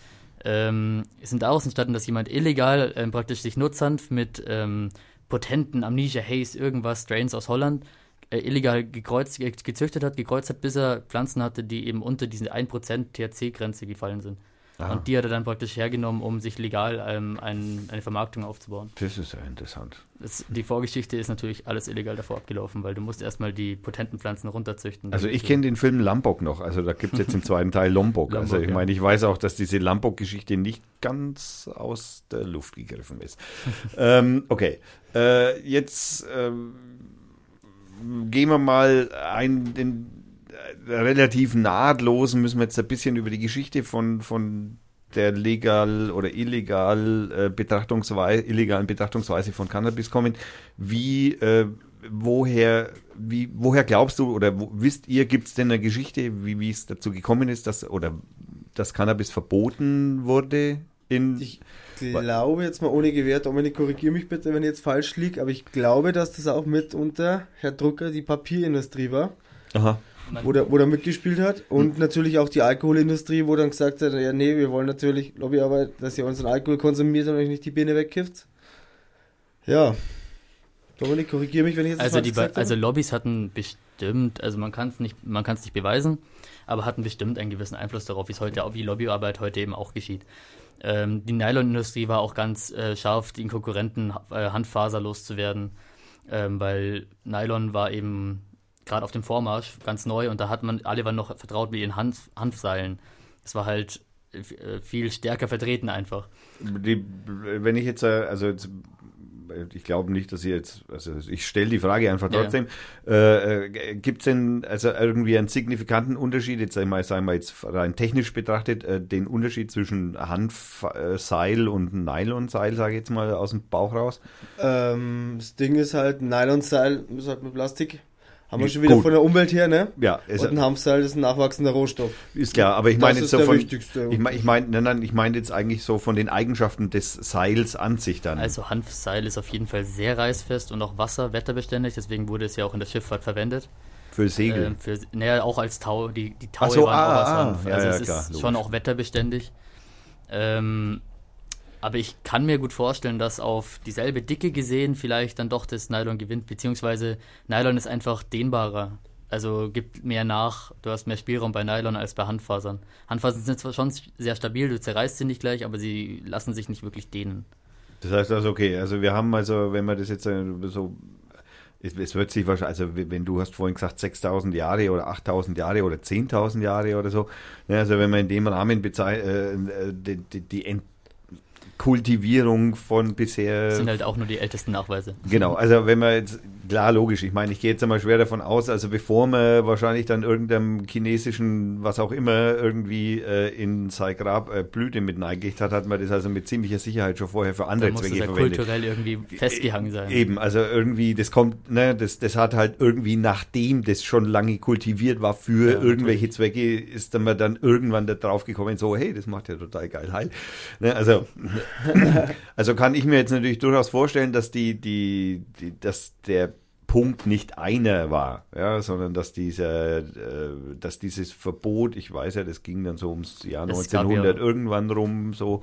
ähm, sind daraus entstanden, dass jemand illegal ähm, praktisch sich Nutzhanf mit ähm, potenten Amnesia Haze, irgendwas, Strains aus Holland, äh, illegal gekreuzt, ge gezüchtet hat, gekreuzt hat, bis er Pflanzen hatte, die eben unter diese 1% THC-Grenze gefallen sind. Aha. Und die hat er dann praktisch hergenommen, um sich legal ähm, ein, eine Vermarktung aufzubauen. das ist ja interessant. Das, die Vorgeschichte ist natürlich alles illegal davor abgelaufen, weil du musst erstmal die potenten Pflanzen runterzüchten. Also ich kenne den Film Lombok noch, also da gibt es jetzt im zweiten Teil Lombok. also Lombok, ich ja. meine, ich weiß auch, dass diese Lombok-Geschichte nicht ganz aus der Luft gegriffen ist. ähm, okay, äh, jetzt ähm, gehen wir mal ein, äh, relativ nahtlosen, müssen wir jetzt ein bisschen über die Geschichte von, von der legal oder illegal äh, Betrachtungsweise, illegalen Betrachtungsweise von Cannabis kommen. Wie, äh, woher, wie, woher glaubst du oder wo, wisst ihr, gibt es denn eine Geschichte, wie, wie es dazu gekommen ist, dass oder dass Cannabis verboten wurde in Ich glaube jetzt mal ohne Gewehr, Dominik, korrigiere mich bitte, wenn ich jetzt falsch liege, aber ich glaube, dass das auch mitunter, Herr Drucker, die Papierindustrie war. Aha. Wo der, wo der mitgespielt hat. Und hm. natürlich auch die Alkoholindustrie, wo dann gesagt hat, ja nee, wir wollen natürlich Lobbyarbeit, dass ihr unseren Alkohol konsumiert und euch nicht die Birne wegkifft. Ja. Dominik, korrigiere mich, wenn ich jetzt also die Also Lobbys hatten bestimmt, also man kann es nicht, man kann es nicht beweisen, aber hatten bestimmt einen gewissen Einfluss darauf, wie es heute, wie Lobbyarbeit heute eben auch geschieht. Ähm, die Nylon-Industrie war auch ganz äh, scharf, den Konkurrenten äh, Handfaser loszuwerden, ähm, weil Nylon war eben gerade auf dem Vormarsch ganz neu und da hat man, alle waren noch vertraut mit ihren Hanf, Hanfseilen. Es war halt äh, viel stärker vertreten einfach. Die, wenn ich jetzt, äh, also jetzt ich glaube nicht, dass ihr jetzt, also ich stelle die Frage einfach trotzdem, ja. äh, äh gibt es denn also irgendwie einen signifikanten Unterschied, jetzt einmal, sagen wir jetzt rein technisch betrachtet, äh, den Unterschied zwischen Hanfseil und Nylonseil, sage ich jetzt mal aus dem Bauch raus? Ähm, das Ding ist halt, Nylonseil ist halt mit Plastik haben wir schon wieder Gut. von der Umwelt her, ne? Ja. Und ein Hamster ist ein nachwachsender Rohstoff. Ist klar, aber ich meine jetzt so von, wichtigste. ich meine, ich meine, nein, nein, ich meine jetzt eigentlich so von den Eigenschaften des Seils an sich dann. Also Hanfseil ist auf jeden Fall sehr reißfest und auch Wasser, wetterbeständig, deswegen wurde es ja auch in der Schifffahrt verwendet. Für Segel? Ähm, für, naja, auch als Tau, die, die Taue so, waren ah, auch aus ah, Hanf. Also ja, ja, es klar, ist logisch. schon auch wetterbeständig. Ähm, aber ich kann mir gut vorstellen, dass auf dieselbe Dicke gesehen vielleicht dann doch das Nylon gewinnt, beziehungsweise Nylon ist einfach dehnbarer. Also gibt mehr nach, du hast mehr Spielraum bei Nylon als bei Handfasern. Handfasern sind zwar schon sehr stabil, du zerreißt sie nicht gleich, aber sie lassen sich nicht wirklich dehnen. Das heißt also, okay, also wir haben also, wenn man das jetzt äh, so es, wird sich wahrscheinlich, also wenn du hast vorhin gesagt 6000 Jahre oder 8000 Jahre oder 10.000 Jahre oder so, ne, also wenn man in dem Rahmen äh, äh die, die, die Kultivierung von bisher. Das sind halt auch nur die ältesten Nachweise. Genau, also wenn man jetzt klar, logisch. Ich meine, ich gehe jetzt einmal schwer davon aus, also bevor man wahrscheinlich dann irgendeinem chinesischen, was auch immer, irgendwie äh, in sein Grab äh, Blüte mit eingelegt hat, hat man das also mit ziemlicher Sicherheit schon vorher für andere Zwecke muss verwendet. kulturell irgendwie festgehangen sein. Eben, also irgendwie, das kommt, ne, das, das hat halt irgendwie, nachdem das schon lange kultiviert war für ja, irgendwelche. Zwecke, ist dann man dann irgendwann da drauf gekommen, so, hey, das macht ja total geil heil. Ne, also, also kann ich mir jetzt natürlich durchaus vorstellen, dass die, die, die dass der Punkt nicht einer war, ja, sondern dass dieser, äh, dass dieses Verbot, ich weiß ja, das ging dann so ums Jahr das 1900 ja irgendwann rum, so.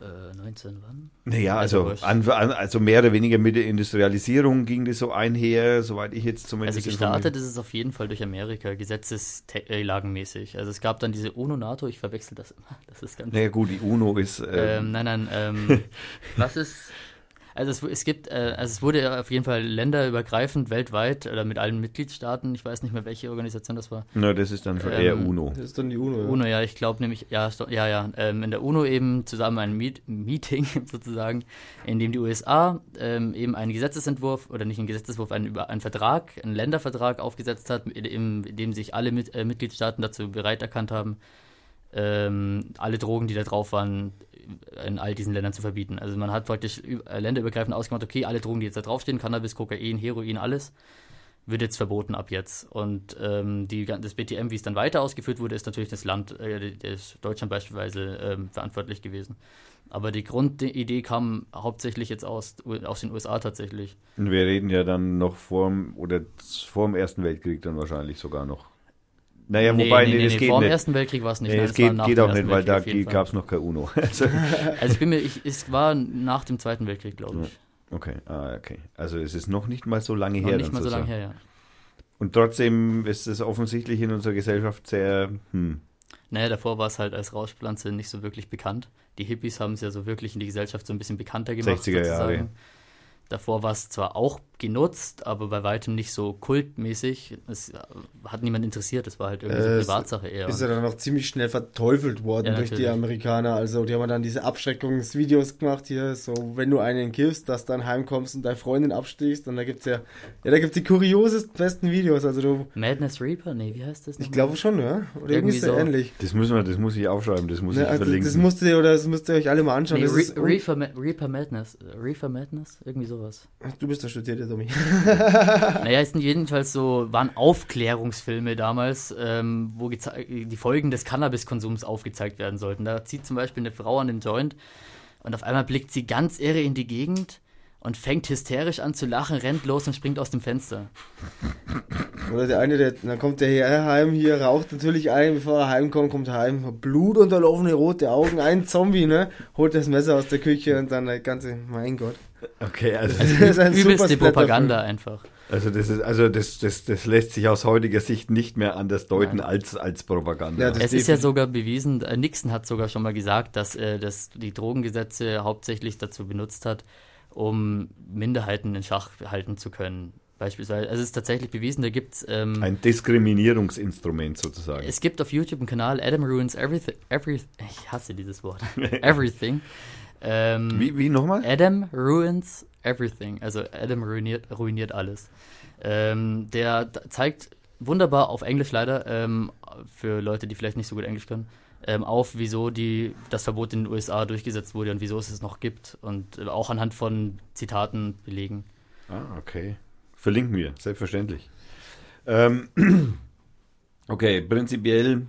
Äh, 19 wann? Naja, also, also, an, an, also mehr oder weniger mit der Industrialisierung ging das so einher, soweit ich jetzt zumindest. Also gestartet ist es auf jeden Fall durch Amerika, gesetzeslagenmäßig. Also es gab dann diese UNO-NATO, ich verwechsel das immer. Das ist ganz. Naja, gut, die UNO ist. Ähm, ähm, nein, nein, ähm, was ist. Also es, es gibt, äh, also es wurde auf jeden Fall länderübergreifend weltweit oder mit allen Mitgliedstaaten, ich weiß nicht mehr, welche Organisation das war. Na, das ist dann schon ähm, eher UNO. Das ist dann die UNO, ja. UNO, ja, ich glaube nämlich, ja, ja, ja, ähm, in der UNO eben zusammen ein Meet Meeting sozusagen, in dem die USA ähm, eben einen Gesetzesentwurf oder nicht einen Gesetzesentwurf, einen, einen Vertrag, einen Ländervertrag aufgesetzt hat, in, in dem sich alle mit, äh, Mitgliedstaaten dazu bereit erkannt haben, ähm, alle Drogen, die da drauf waren, in all diesen Ländern zu verbieten. Also man hat praktisch äh, länderübergreifend ausgemacht, okay, alle Drogen, die jetzt da draufstehen, Cannabis, Kokain, Heroin, alles, wird jetzt verboten ab jetzt. Und ähm, die, das BTM, wie es dann weiter ausgeführt wurde, ist natürlich das Land, äh, das Deutschland beispielsweise ähm, verantwortlich gewesen. Aber die Grundidee kam hauptsächlich jetzt aus, aus den USA tatsächlich. Und wir reden ja dann noch vor dem, oder vor dem Ersten Weltkrieg dann wahrscheinlich sogar noch. Naja, nee, wobei, nee, nee, nee, geht vor dem Ersten Weltkrieg war es nicht. Nee, Nein, es geht, geht auch nicht, weil da gab es noch kein UNO. also, also ich bin mir, ich, es war nach dem Zweiten Weltkrieg, glaube ich. Okay, ah, okay. Also es ist noch nicht mal so lange noch her. Nicht mal so lange her, ja. Und trotzdem ist es offensichtlich in unserer Gesellschaft sehr, hm. Naja, davor war es halt als Rauschpflanze nicht so wirklich bekannt. Die Hippies haben es ja so wirklich in die Gesellschaft so ein bisschen bekannter gemacht. 60er Jahre. Sozusagen. Davor war es zwar auch genutzt, aber bei weitem nicht so kultmäßig. Es hat niemand interessiert, es war halt irgendwie äh, so Privatsache eher. Ist ja dann auch ziemlich schnell verteufelt worden ja, durch die Amerikaner. Also die haben dann diese Abschreckungsvideos gemacht hier, so wenn du einen kiffst, dass dann heimkommst und deine Freundin abstichst. Und da gibt's ja, ja, da gibt's die kuriosesten besten Videos. Also du. Madness Reaper? Nee, wie heißt das? Ich glaube schon, ja. Oder irgendwie, irgendwie so ähnlich. Das müssen wir, das muss ich aufschreiben, das muss ne, ich also verlinken. Das musst ihr, oder das müsst ihr euch alle mal anschauen. Nee, Re Reaper, Reaper Madness. Reaper Madness? Irgendwie sowas. Du bist der studierte Dummy. naja, es sind jedenfalls so, waren Aufklärungsfilme damals, ähm, wo die Folgen des Cannabiskonsums aufgezeigt werden sollten. Da zieht zum Beispiel eine Frau an den Joint und auf einmal blickt sie ganz irre in die Gegend und fängt hysterisch an zu lachen, rennt los und springt aus dem Fenster. Oder der eine, der, dann kommt der her heim hier, raucht natürlich ein, bevor er heimkommt, kommt heim, blutunterlaufene rote Augen, ein Zombie, ne? Holt das Messer aus der Küche und dann der ganze, mein Gott. Okay, also, Das ist ein super Übelste. Propaganda einfach. also das ist, also das, das, das lässt sich aus heutiger Sicht nicht mehr anders deuten Nein. als, als Propaganda. Ja, das- Es ist ja sogar bewiesen, äh, Nixon hat sogar schon mal gesagt, dass er das, die Drogengesetze hauptsächlich dazu benutzt hat, um Minderheiten in Schach halten zu können. Beispielsweise, also es ist tatsächlich bewiesen, da gibt es ähm, Ein Diskriminierungsinstrument sozusagen. Es gibt auf YouTube einen Kanal, Adam Ruins Everything. Every, ich hasse dieses Wort. Everything. Ähm, Wie, wie nochmal? Adam Ruins Everything. Also Adam ruiniert, ruiniert alles. Ähm, der zeigt wunderbar auf Englisch leider, ähm, für Leute, die vielleicht nicht so gut Englisch können, ähm, auf, wieso die, das Verbot in den USA durchgesetzt wurde und wieso es es noch gibt. Und äh, auch anhand von Zitaten belegen. Ah, okay. Verlinken wir, selbstverständlich. Ähm, okay, prinzipiell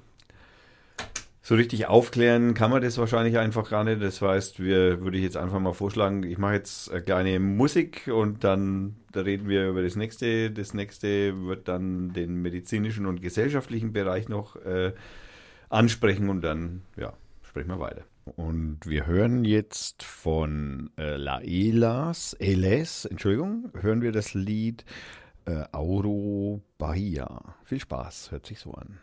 so richtig aufklären kann man das wahrscheinlich einfach gar nicht. Das heißt, wir würde ich jetzt einfach mal vorschlagen, ich mache jetzt eine kleine Musik und dann da reden wir über das nächste. Das nächste wird dann den medizinischen und gesellschaftlichen Bereich noch äh, ansprechen und dann ja, sprechen wir weiter. Und wir hören jetzt von äh, Laelas, Eles, Entschuldigung, hören wir das Lied äh, Auro Bahia. Viel Spaß, hört sich so an.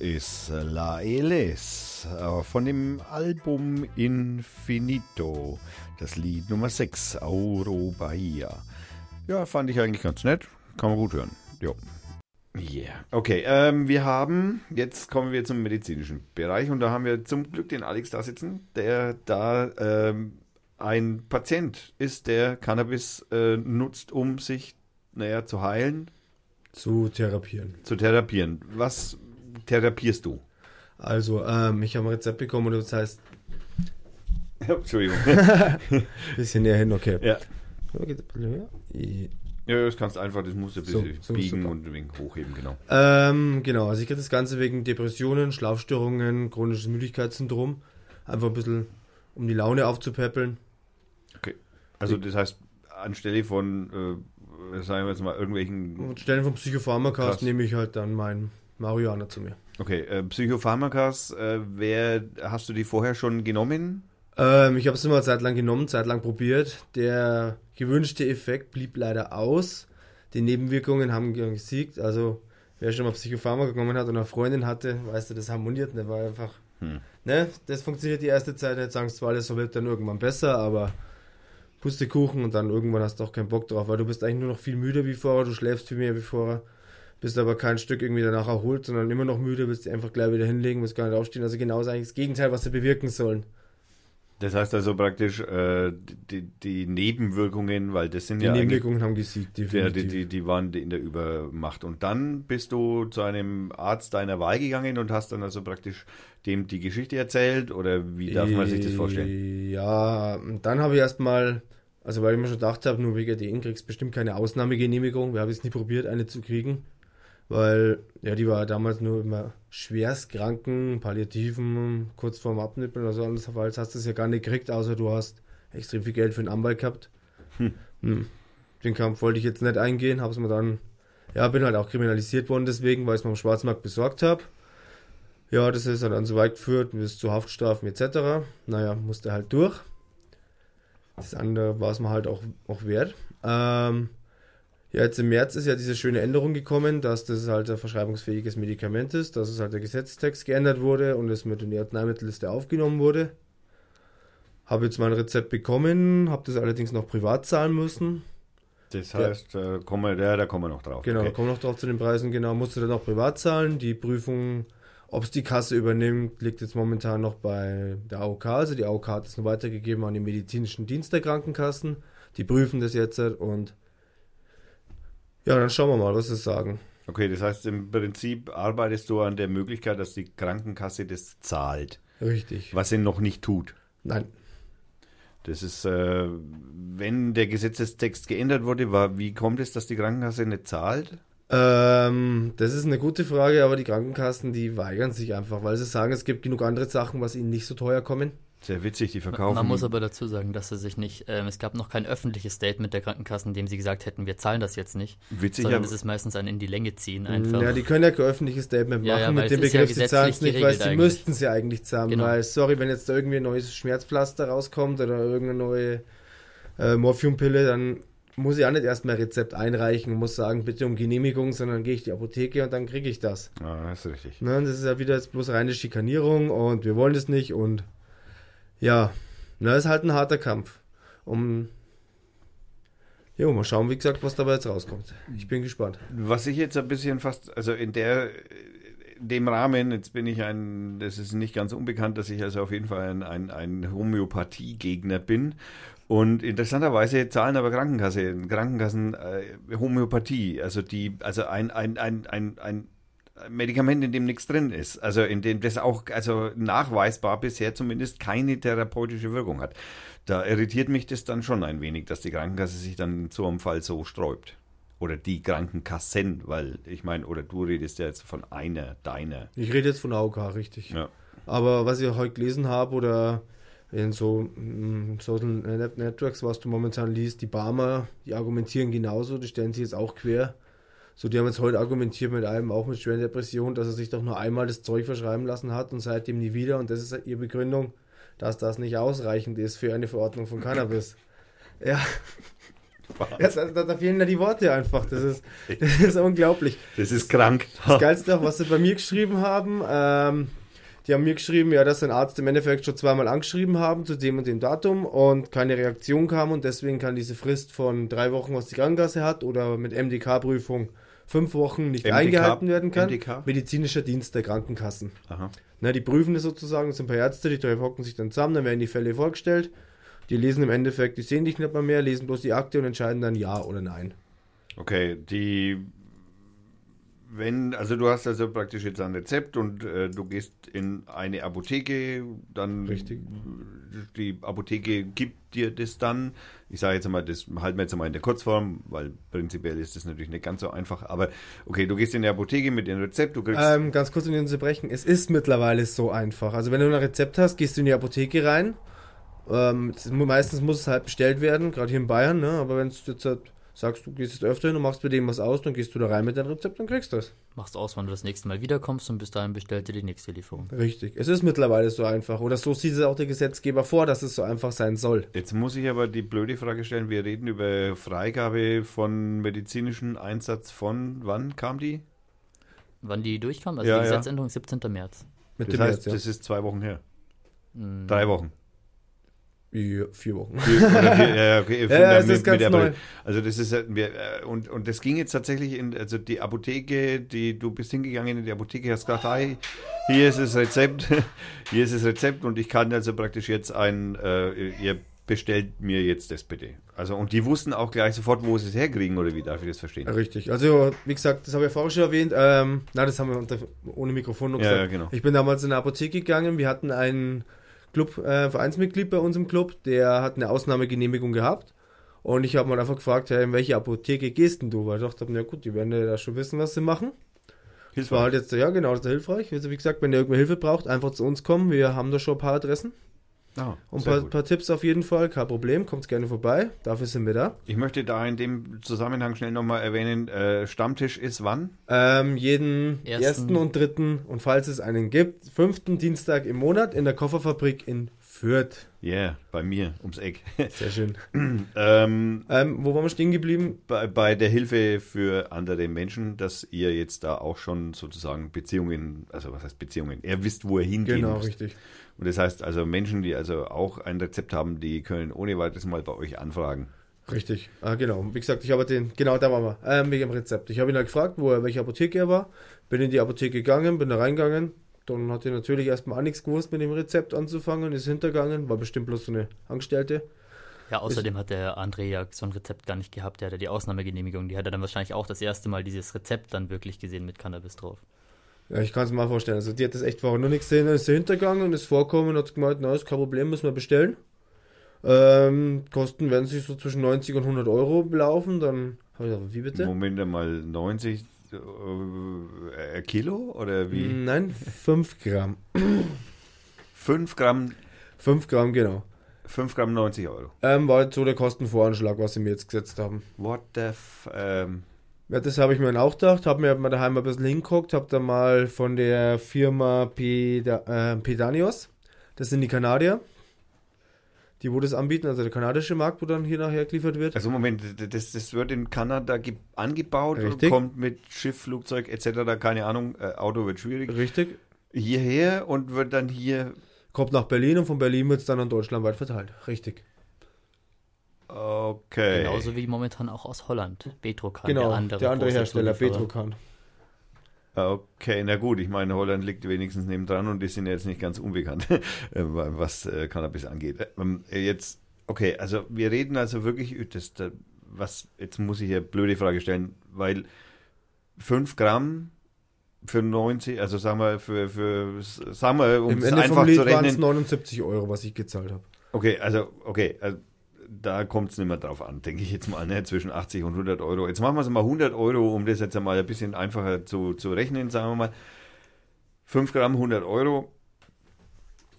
Ist La Eles äh, von dem Album Infinito. Das Lied Nummer 6, Auro Bahia. Ja, fand ich eigentlich ganz nett. Kann man gut hören. Jo. Yeah. Okay, ähm, wir haben, jetzt kommen wir zum medizinischen Bereich und da haben wir zum Glück den Alex da sitzen, der da ähm, ein Patient ist, der Cannabis äh, nutzt, um sich, naja, zu heilen, Zu therapieren. zu therapieren. Was therapierst du? Also, ähm, ich habe ein Rezept bekommen und das heißt, Entschuldigung. bisschen näher hin, okay. ja. Ja, das kannst einfach, das musst du ein bisschen So, so, biegen und ein wenig hochheben, genau. Ähm, genau, also ich kriege das Ganze wegen Depressionen, Schlafstörungen, chronisches Müdigkeitssyndrom. Einfach ein bisschen, um die Laune aufzupäppeln. Okay. Also das heißt, anstelle von, äh, sagen wir jetzt mal, irgendwelchen, vom Psychopharmakas Krass. nehme ich halt dann mein Marihuana zu mir. okay, äh, Psychopharmakas, äh, wer, hast du die vorher schon genommen? Ähm, ich habe es immer eine Zeit lang genommen, Zeit lang probiert. Der gewünschte Effekt blieb leider aus. Die Nebenwirkungen haben gesiegt. Also, wer schon mal Psychopharmaka genommen hat und eine Freundin hatte, weißt du, das harmoniert. Der war einfach. Hm. Ne, das funktioniert die erste Zeit nicht. Sagen zwar, das wird dann irgendwann besser, aber Pustekuchen und dann irgendwann hast du auch keinen Bock drauf, weil du bist eigentlich nur noch viel müder wie vorher, du schläfst viel mehr wie vorher, bist aber kein Stück irgendwie danach erholt, sondern immer noch müde, willst dich einfach gleich wieder hinlegen, willst gar nicht aufstehen. Also genau ist eigentlich das Gegenteil, was sie bewirken sollen. Das heißt also praktisch, äh, die, die Nebenwirkungen, weil das sind Die ja eigentlich, Nebenwirkungen haben gesiegt, ja, definitiv. die, die, die waren in der Übermacht. Und dann bist du zu einem Arzt deiner Wahl gegangen und hast dann also praktisch dem die Geschichte erzählt oder wie darf man sich das vorstellen? Ja, und dann habe ich erstmal, also weil ich mir schon gedacht habe, nur wegen DN kriegst du bestimmt keine Ausnahmegenehmigung. Wir haben jetzt nie probiert, eine zu kriegen, weil ja, die war damals nur immer schwerstkranken, palliativen, kurz vorm Abnippeln oder so. Andernfalls hast du es ja gar nicht gekriegt, außer du hast extrem viel Geld für einen Anwalt gehabt. Hm. Den Kampf wollte ich jetzt nicht eingehen, habe es mir dann, ja, bin halt auch kriminalisiert worden deswegen, weil ich es mir am Schwarzmarkt besorgt habe. Ja, das ist dann so weit geführt, bis zu Haftstrafen etc. Naja, musste halt durch. Das andere war es mir halt auch, auch wert. Ähm, ja, jetzt im März ist ja diese schöne Änderung gekommen, dass das halt ein verschreibungsfähiges Medikament ist, dass es halt der Gesetzestext geändert wurde und es mit in die Arzneimittelliste aufgenommen wurde. Habe jetzt mein Rezept bekommen, habe das allerdings noch privat zahlen müssen. Das Ja. heißt, äh, kommen wir, ja, da kommen wir noch drauf. Genau, da Okay. kommen wir noch drauf zu den Preisen. Genau, musste dann auch privat zahlen. Die Prüfung, ob es die Kasse übernimmt, liegt jetzt momentan noch bei der AOK. Also die AOK hat es noch weitergegeben an den medizinischen Dienst der Krankenkassen. Die prüfen das jetzt und ja, dann schauen wir mal, was sie sagen. okay, das heißt, im Prinzip arbeitest du an der Möglichkeit, dass die Krankenkasse das zahlt, Richtig. was sie noch nicht tut. Nein. Das ist, äh, wenn der Gesetzestext geändert wurde, war, wie kommt es, dass die Krankenkasse nicht zahlt? Ähm, das ist eine gute Frage, aber die Krankenkassen, die weigern sich einfach, weil sie sagen, es gibt genug andere Sachen, was ihnen nicht so teuer kommen. Sehr witzig, die verkaufen. Man muss aber dazu sagen, dass sie sich nicht, ähm, es gab noch kein öffentliches Statement der Krankenkassen, in dem sie gesagt hätten, wir zahlen das jetzt nicht, witzig, sondern aber, es ist meistens ein in die Länge ziehen einfach. Ja, die können ja kein öffentliches Statement Ja, machen ja, weil mit dem ist ja Begriff, sie zahlen es nicht, weil sie eigentlich. müssten sie eigentlich zahlen. Genau. Weil, sorry, wenn jetzt da irgendwie ein neues Schmerzpflaster rauskommt oder irgendeine neue äh, Morphiumpille, dann muss ich auch nicht erstmal ein Rezept einreichen und muss sagen, bitte um Genehmigung, sondern gehe ich in die Apotheke und dann kriege ich das. ah, das ist richtig. Ne, das ist ja wieder jetzt bloß reine Schikanierung und wir wollen das nicht und ja, na, ist halt ein harter Kampf. Um Jo, mal schauen, wie gesagt, was dabei jetzt rauskommt. Ich bin gespannt. Was ich jetzt ein bisschen fast, also in der dem Rahmen, jetzt bin ich ein, das ist nicht ganz unbekannt, dass ich also auf jeden Fall ein, ein, ein Homöopathie-Gegner bin. Und interessanterweise zahlen aber Krankenkasse, Krankenkassen äh, Homöopathie, also die, also ein, ein, ein, ein, ein Medikament, in dem nichts drin ist, also in dem das auch, also nachweisbar bisher zumindest keine therapeutische Wirkung hat. Da irritiert mich das dann schon ein wenig, dass die Krankenkasse sich dann in so einem Fall so sträubt. Oder die Krankenkassen, weil ich meine, oder du redest ja jetzt von einer, deiner. Ich rede jetzt von AOK, richtig. Ja. Aber was ich heute gelesen habe oder in so mm, Social Net- Networks, was du momentan liest, die Barmer, die argumentieren genauso, die stellen sich jetzt auch quer. So, die haben jetzt heute argumentiert mit einem, auch mit schweren Depressionen, dass er sich doch nur einmal das Zeug verschreiben lassen hat und seitdem nie wieder. Und das ist ihre Begründung, dass das nicht ausreichend ist für eine Verordnung von Cannabis. Ja, ja da, da, da fehlen ja die Worte einfach. Das ist, das ist unglaublich. Das ist krank. Das Geilste auch, was sie bei mir geschrieben haben, ähm, die haben mir geschrieben, ja, dass ein Arzt im Endeffekt schon zweimal angeschrieben haben zu dem und dem Datum und keine Reaktion kam und deswegen kann diese Frist von drei Wochen, was die Krankenkasse hat, oder mit MDK-Prüfung fünf Wochen nicht MDK eingehalten werden kann. MDK? Medizinischer Dienst der Krankenkassen. Aha. Ne, die prüfen das sozusagen, das sind ein paar Ärzte, die drei hocken sich dann zusammen, dann werden die Fälle vorgestellt. Die lesen im Endeffekt, die sehen dich nicht mal mehr, lesen bloß die Akte und entscheiden dann ja oder nein. Okay, die, wenn, also du hast also praktisch jetzt ein Rezept und äh, du gehst in eine Apotheke, dann Richtig. die Apotheke gibt dir das dann. Ich sage jetzt mal, das halten wir jetzt mal in der Kurzform, weil prinzipiell ist das natürlich nicht ganz so einfach. Aber okay, du gehst in die Apotheke mit dem Rezept, du kriegst Ähm, ganz kurz um den zu brechen. Es ist mittlerweile so einfach. Also wenn du ein Rezept hast, gehst du in die Apotheke rein. Ähm, es- meistens muss es halt bestellt werden, gerade hier in Bayern. Ne? Aber wenn du jetzt halt sagst, du gehst jetzt öfter hin und machst bei dem was aus, dann gehst du da rein mit deinem Rezept und kriegst das. Machst aus, wann du das nächste Mal wiederkommst und bis dahin bestellt dir die nächste Lieferung. Richtig. Es ist mittlerweile so einfach. Oder so sieht es auch der Gesetzgeber vor, dass es so einfach sein soll. Jetzt muss ich aber die blöde Frage stellen, wir reden über Freigabe von medizinischen Einsatz von, wann kam die? Wann die durchkam? Also Ja, die ja. Gesetzänderung 17. März. Mit Das dem heißt, März, ja. das ist zwei Wochen her. Hm, Drei Wochen. Ja, vier Wochen. Oder vier, ja, okay, Ja, es ist ganz. Also das ist halt- äh, und, und das ging jetzt tatsächlich in, also die Apotheke, die du bist hingegangen in die Apotheke, hast gesagt, hi, hier ist das Rezept, hier ist das Rezept und ich kann also praktisch jetzt ein, äh, ihr bestellt mir jetzt das bitte. Also und die wussten auch gleich sofort, wo sie es herkriegen oder wie darf ich das verstehen? Richtig. Also, wie gesagt, das habe ich vorher schon erwähnt. Ähm, na, das haben wir unter, ohne Mikrofon noch Ja, gesagt. ja, genau. Ich bin damals in eine Apotheke gegangen. Wir hatten einen Club, äh, Vereinsmitglied bei uns im Club, der hat eine Ausnahmegenehmigung gehabt. Und ich habe mal einfach gefragt, hey, in welche Apotheke gehst denn du? Weil ich dachte, na gut, die werden ja da schon wissen, was sie machen. Das war halt jetzt, ja genau, das ist hilfreich. Also, wie gesagt, wenn ihr irgendwer Hilfe braucht, einfach zu uns kommen. Wir haben da schon ein paar Adressen. Ah, Und ein paar, paar Tipps auf jeden Fall. Kein Problem, kommt gerne vorbei. Dafür sind wir da. Ich möchte da in dem Zusammenhang schnell nochmal erwähnen, äh, Stammtisch ist wann? Ähm, jeden Ersten. ersten und dritten und falls es einen gibt, fünften Dienstag im Monat in der Kofferfabrik in Fürth. Ja, yeah, bei mir ums Eck. Sehr schön. ähm, ähm, wo waren wir stehen geblieben? bei, bei der Hilfe für andere Menschen, dass ihr jetzt da auch schon sozusagen Beziehungen, also was heißt Beziehungen? Ihr wisst, wo ihr hingehen Genau, müsst. richtig. Und das heißt also Menschen, die also auch ein Rezept haben, die können ohne weiteres mal bei euch anfragen. Richtig. Ah, genau. Wie gesagt, ich habe den, genau, da waren wir, ähm, wegen dem Rezept. Ich habe ihn halt gefragt, wo er, welche Apotheke er war. Bin in die Apotheke gegangen, bin da reingegangen. Dann hat er natürlich erstmal auch nichts gewusst, mit dem Rezept anzufangen, ist hintergegangen, war bestimmt bloß so eine Angestellte. Ja, außerdem hat der André ja so ein Rezept gar nicht gehabt. Der hatte die Ausnahmegenehmigung. Die hat er dann wahrscheinlich auch das erste Mal dieses Rezept dann wirklich gesehen mit Cannabis drauf. Ja, ich kann es mir mal vorstellen. Also die hat das echt vorher noch nichts gesehen, dann ist sie hintergegangen und ist vorkommen und hat gemeint, na, ist kein Problem, müssen wir bestellen. Ähm, Kosten werden sich so zwischen 90 und 100 Euro belaufen, dann habe ich gesagt, wie bitte? Moment mal, 90 äh, ein Kilo oder wie? Nein, 5 Gramm. 5 Gramm, 5 Gramm, genau. 5 Gramm 90 Euro. Ähm, war jetzt so der Kostenvoranschlag, was sie mir jetzt gesetzt haben. What the f ähm, Ja, das habe ich mir dann auch gedacht, habe mir mal daheim ein bisschen hingeguckt, habe dann mal von der Firma Peda, äh, Pedanios, das sind die Kanadier, die wo das anbieten, also der kanadische Markt, wo dann hier nachher geliefert wird. Also Moment, das, das wird in Kanada ge- angebaut, Richtig. kommt mit Schiff, Flugzeug etc., keine Ahnung, äh, Auto wird schwierig, Richtig. hierher und wird dann hier, Kommt nach Berlin und von Berlin wird es dann an deutschlandweit verteilt. Richtig. Okay. Genauso wie momentan auch aus Holland. Betrokan, Genau, der andere, der andere Hersteller. Petrocan. Okay, na gut, ich meine, Holland liegt wenigstens nebendran und die sind jetzt nicht ganz unbekannt, äh, was äh, Cannabis angeht. Ähm, Jetzt, okay, also wir reden also wirklich, das, da- was, jetzt muss ich hier eine blöde Frage stellen, weil 5 Gramm für 90, also sagen wir, für, für sagen wir, um Im es Ende einfach vom Lied zu waren es rechnen. 79 Euro, was ich gezahlt habe. Okay, also, okay, also, da kommt es nicht mehr drauf an, denke ich jetzt mal, ne? zwischen 80 und 100 Euro. Jetzt machen wir es mal 100 Euro, um das jetzt einmal ein bisschen einfacher zu, zu rechnen, sagen wir mal. 5 Gramm 100 Euro.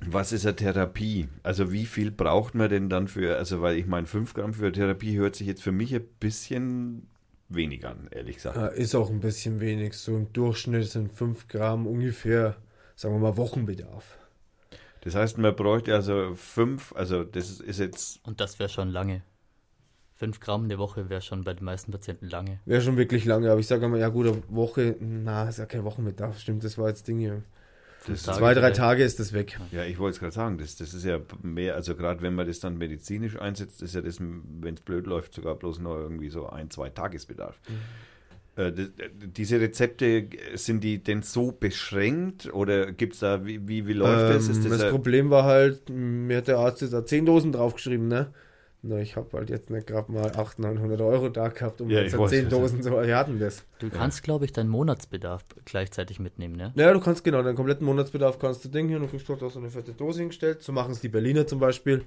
Was ist eine Therapie? Also wie viel braucht man denn dann für, also weil ich meine, 5 Gramm für Therapie hört sich jetzt für mich ein bisschen wenig an, ehrlich gesagt. Ist auch ein bisschen wenig. So im Durchschnitt sind 5 Gramm ungefähr, sagen wir mal, Wochenbedarf. Das heißt, man bräuchte also 5, also das ist jetzt Und das wäre schon lange. 5 Gramm eine Woche wäre schon bei den meisten Patienten lange. Wäre schon wirklich lange, aber ich sage mal, ja gut, eine Woche, na, ist ja kein Wochenbedarf, stimmt, das war jetzt Ding hier. das Tage Zwei, drei. Tage ist das weg. Ja, ich wollte es gerade sagen, das, das ist ja mehr, also gerade wenn man das dann medizinisch einsetzt, ist ja das, wenn es blöd läuft, sogar bloß noch irgendwie so ein, zwei Tagesbedarf. Äh, das, diese Rezepte, sind die denn so beschränkt oder gibt es da, wie, wie, wie läuft das? Ähm, Ist das das ein- Problem war halt, mir hat der Arzt jetzt da 10 Dosen draufgeschrieben, ne? Na, ich habe halt jetzt nicht gerade mal 800, 900 Euro da gehabt, um Ja, jetzt ich wollte 10 es Dosen zu Wir hatten das. Du kannst, glaube ich, deinen Monatsbedarf gleichzeitig mitnehmen, ne? Ja, du kannst genau, deinen kompletten Monatsbedarf kannst du Ding hier, du kriegst dort auch so eine fette Dose hingestellt. So machen es die Berliner zum Beispiel.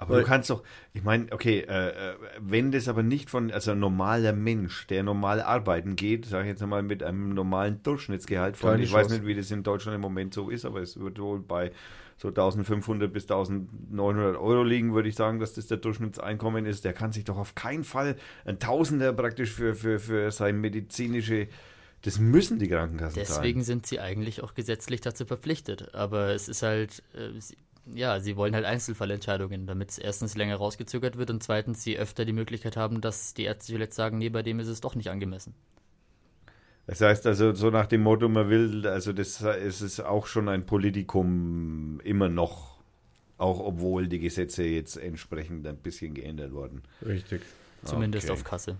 Aber Weil- du kannst doch, ich meine, okay, äh, äh, wenn das aber nicht von, also ein normaler Mensch, der normal arbeiten geht, sage ich jetzt einmal mit einem normalen Durchschnittsgehalt von, ich weiß Chance. nicht, wie das in Deutschland im Moment so ist, aber es wird wohl bei so 1500 bis 1900 Euro liegen, würde ich sagen, dass das der Durchschnittseinkommen ist. Der kann sich doch auf keinen Fall ein Tausender praktisch für, für, für seine medizinische, das müssen die Krankenkassen Deswegen sind sie eigentlich auch gesetzlich dazu verpflichtet. Aber es ist halt, äh, sie, ja, sie wollen halt Einzelfallentscheidungen, damit es erstens länger rausgezögert wird und zweitens sie öfter die Möglichkeit haben, dass die Ärzte vielleicht sagen, nee, bei dem ist es doch nicht angemessen. Das heißt also, so nach dem Motto, man will, also das es ist auch schon ein Politikum immer noch, auch obwohl die Gesetze jetzt entsprechend ein bisschen geändert wurden. Richtig. Zumindest Okay. auf Kasse.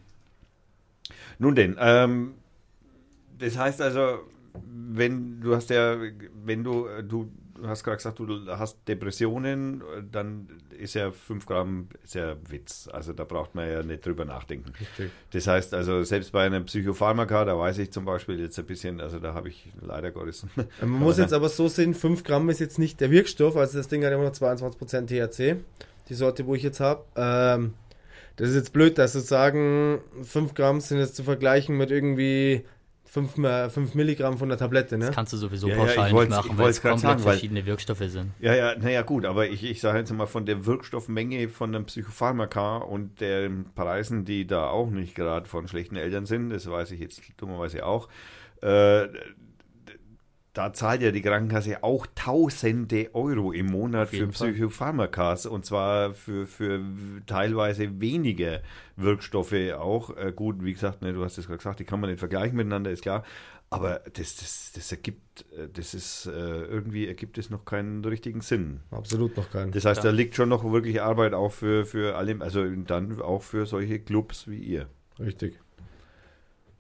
Nun denn, ähm, das heißt also, wenn du hast ja, wenn du, äh, du hast gerade gesagt, du hast Depressionen, dann ist ja 5 Gramm ist ja Witz. Also da braucht man ja nicht drüber nachdenken. Richtig. Das heißt also, selbst bei einem Psychopharmaka, da weiß ich zum Beispiel jetzt ein bisschen, also da habe ich leider Gottes. Man muss jetzt aber so sehen, 5 Gramm ist jetzt nicht der Wirkstoff, also das Ding hat immer noch 22% THC, die Sorte, wo ich jetzt habe. Ähm, das ist jetzt blöd, dass sozusagen 5 Gramm sind jetzt zu vergleichen mit irgendwie 5, 5 Milligramm von der Tablette, ne? Das kannst du sowieso Ja, ja, pauschal ich nicht machen, weil es komplett sagen, weil- verschiedene Wirkstoffe sind. Ja, ja, naja, gut, aber ich, ich sage jetzt mal von der Wirkstoffmenge von einem Psychopharmaka und den Preisen, die da auch nicht gerade von schlechten Eltern sind, das weiß ich jetzt dummerweise auch, äh, da zahlt ja die Krankenkasse auch Tausende Euro im Monat für. Psychopharmakas und zwar für, für teilweise weniger Wirkstoffe auch. Äh, gut, wie gesagt, ne, du hast es gerade gesagt, die kann man nicht vergleichen miteinander, ist klar. Aber das, das, das ergibt, äh, das ist äh, irgendwie ergibt es noch keinen richtigen Sinn. Absolut noch keinen. Das heißt, Klar. da liegt schon noch wirklich Arbeit auch für, für alle, also dann auch für solche Clubs wie ihr. Richtig.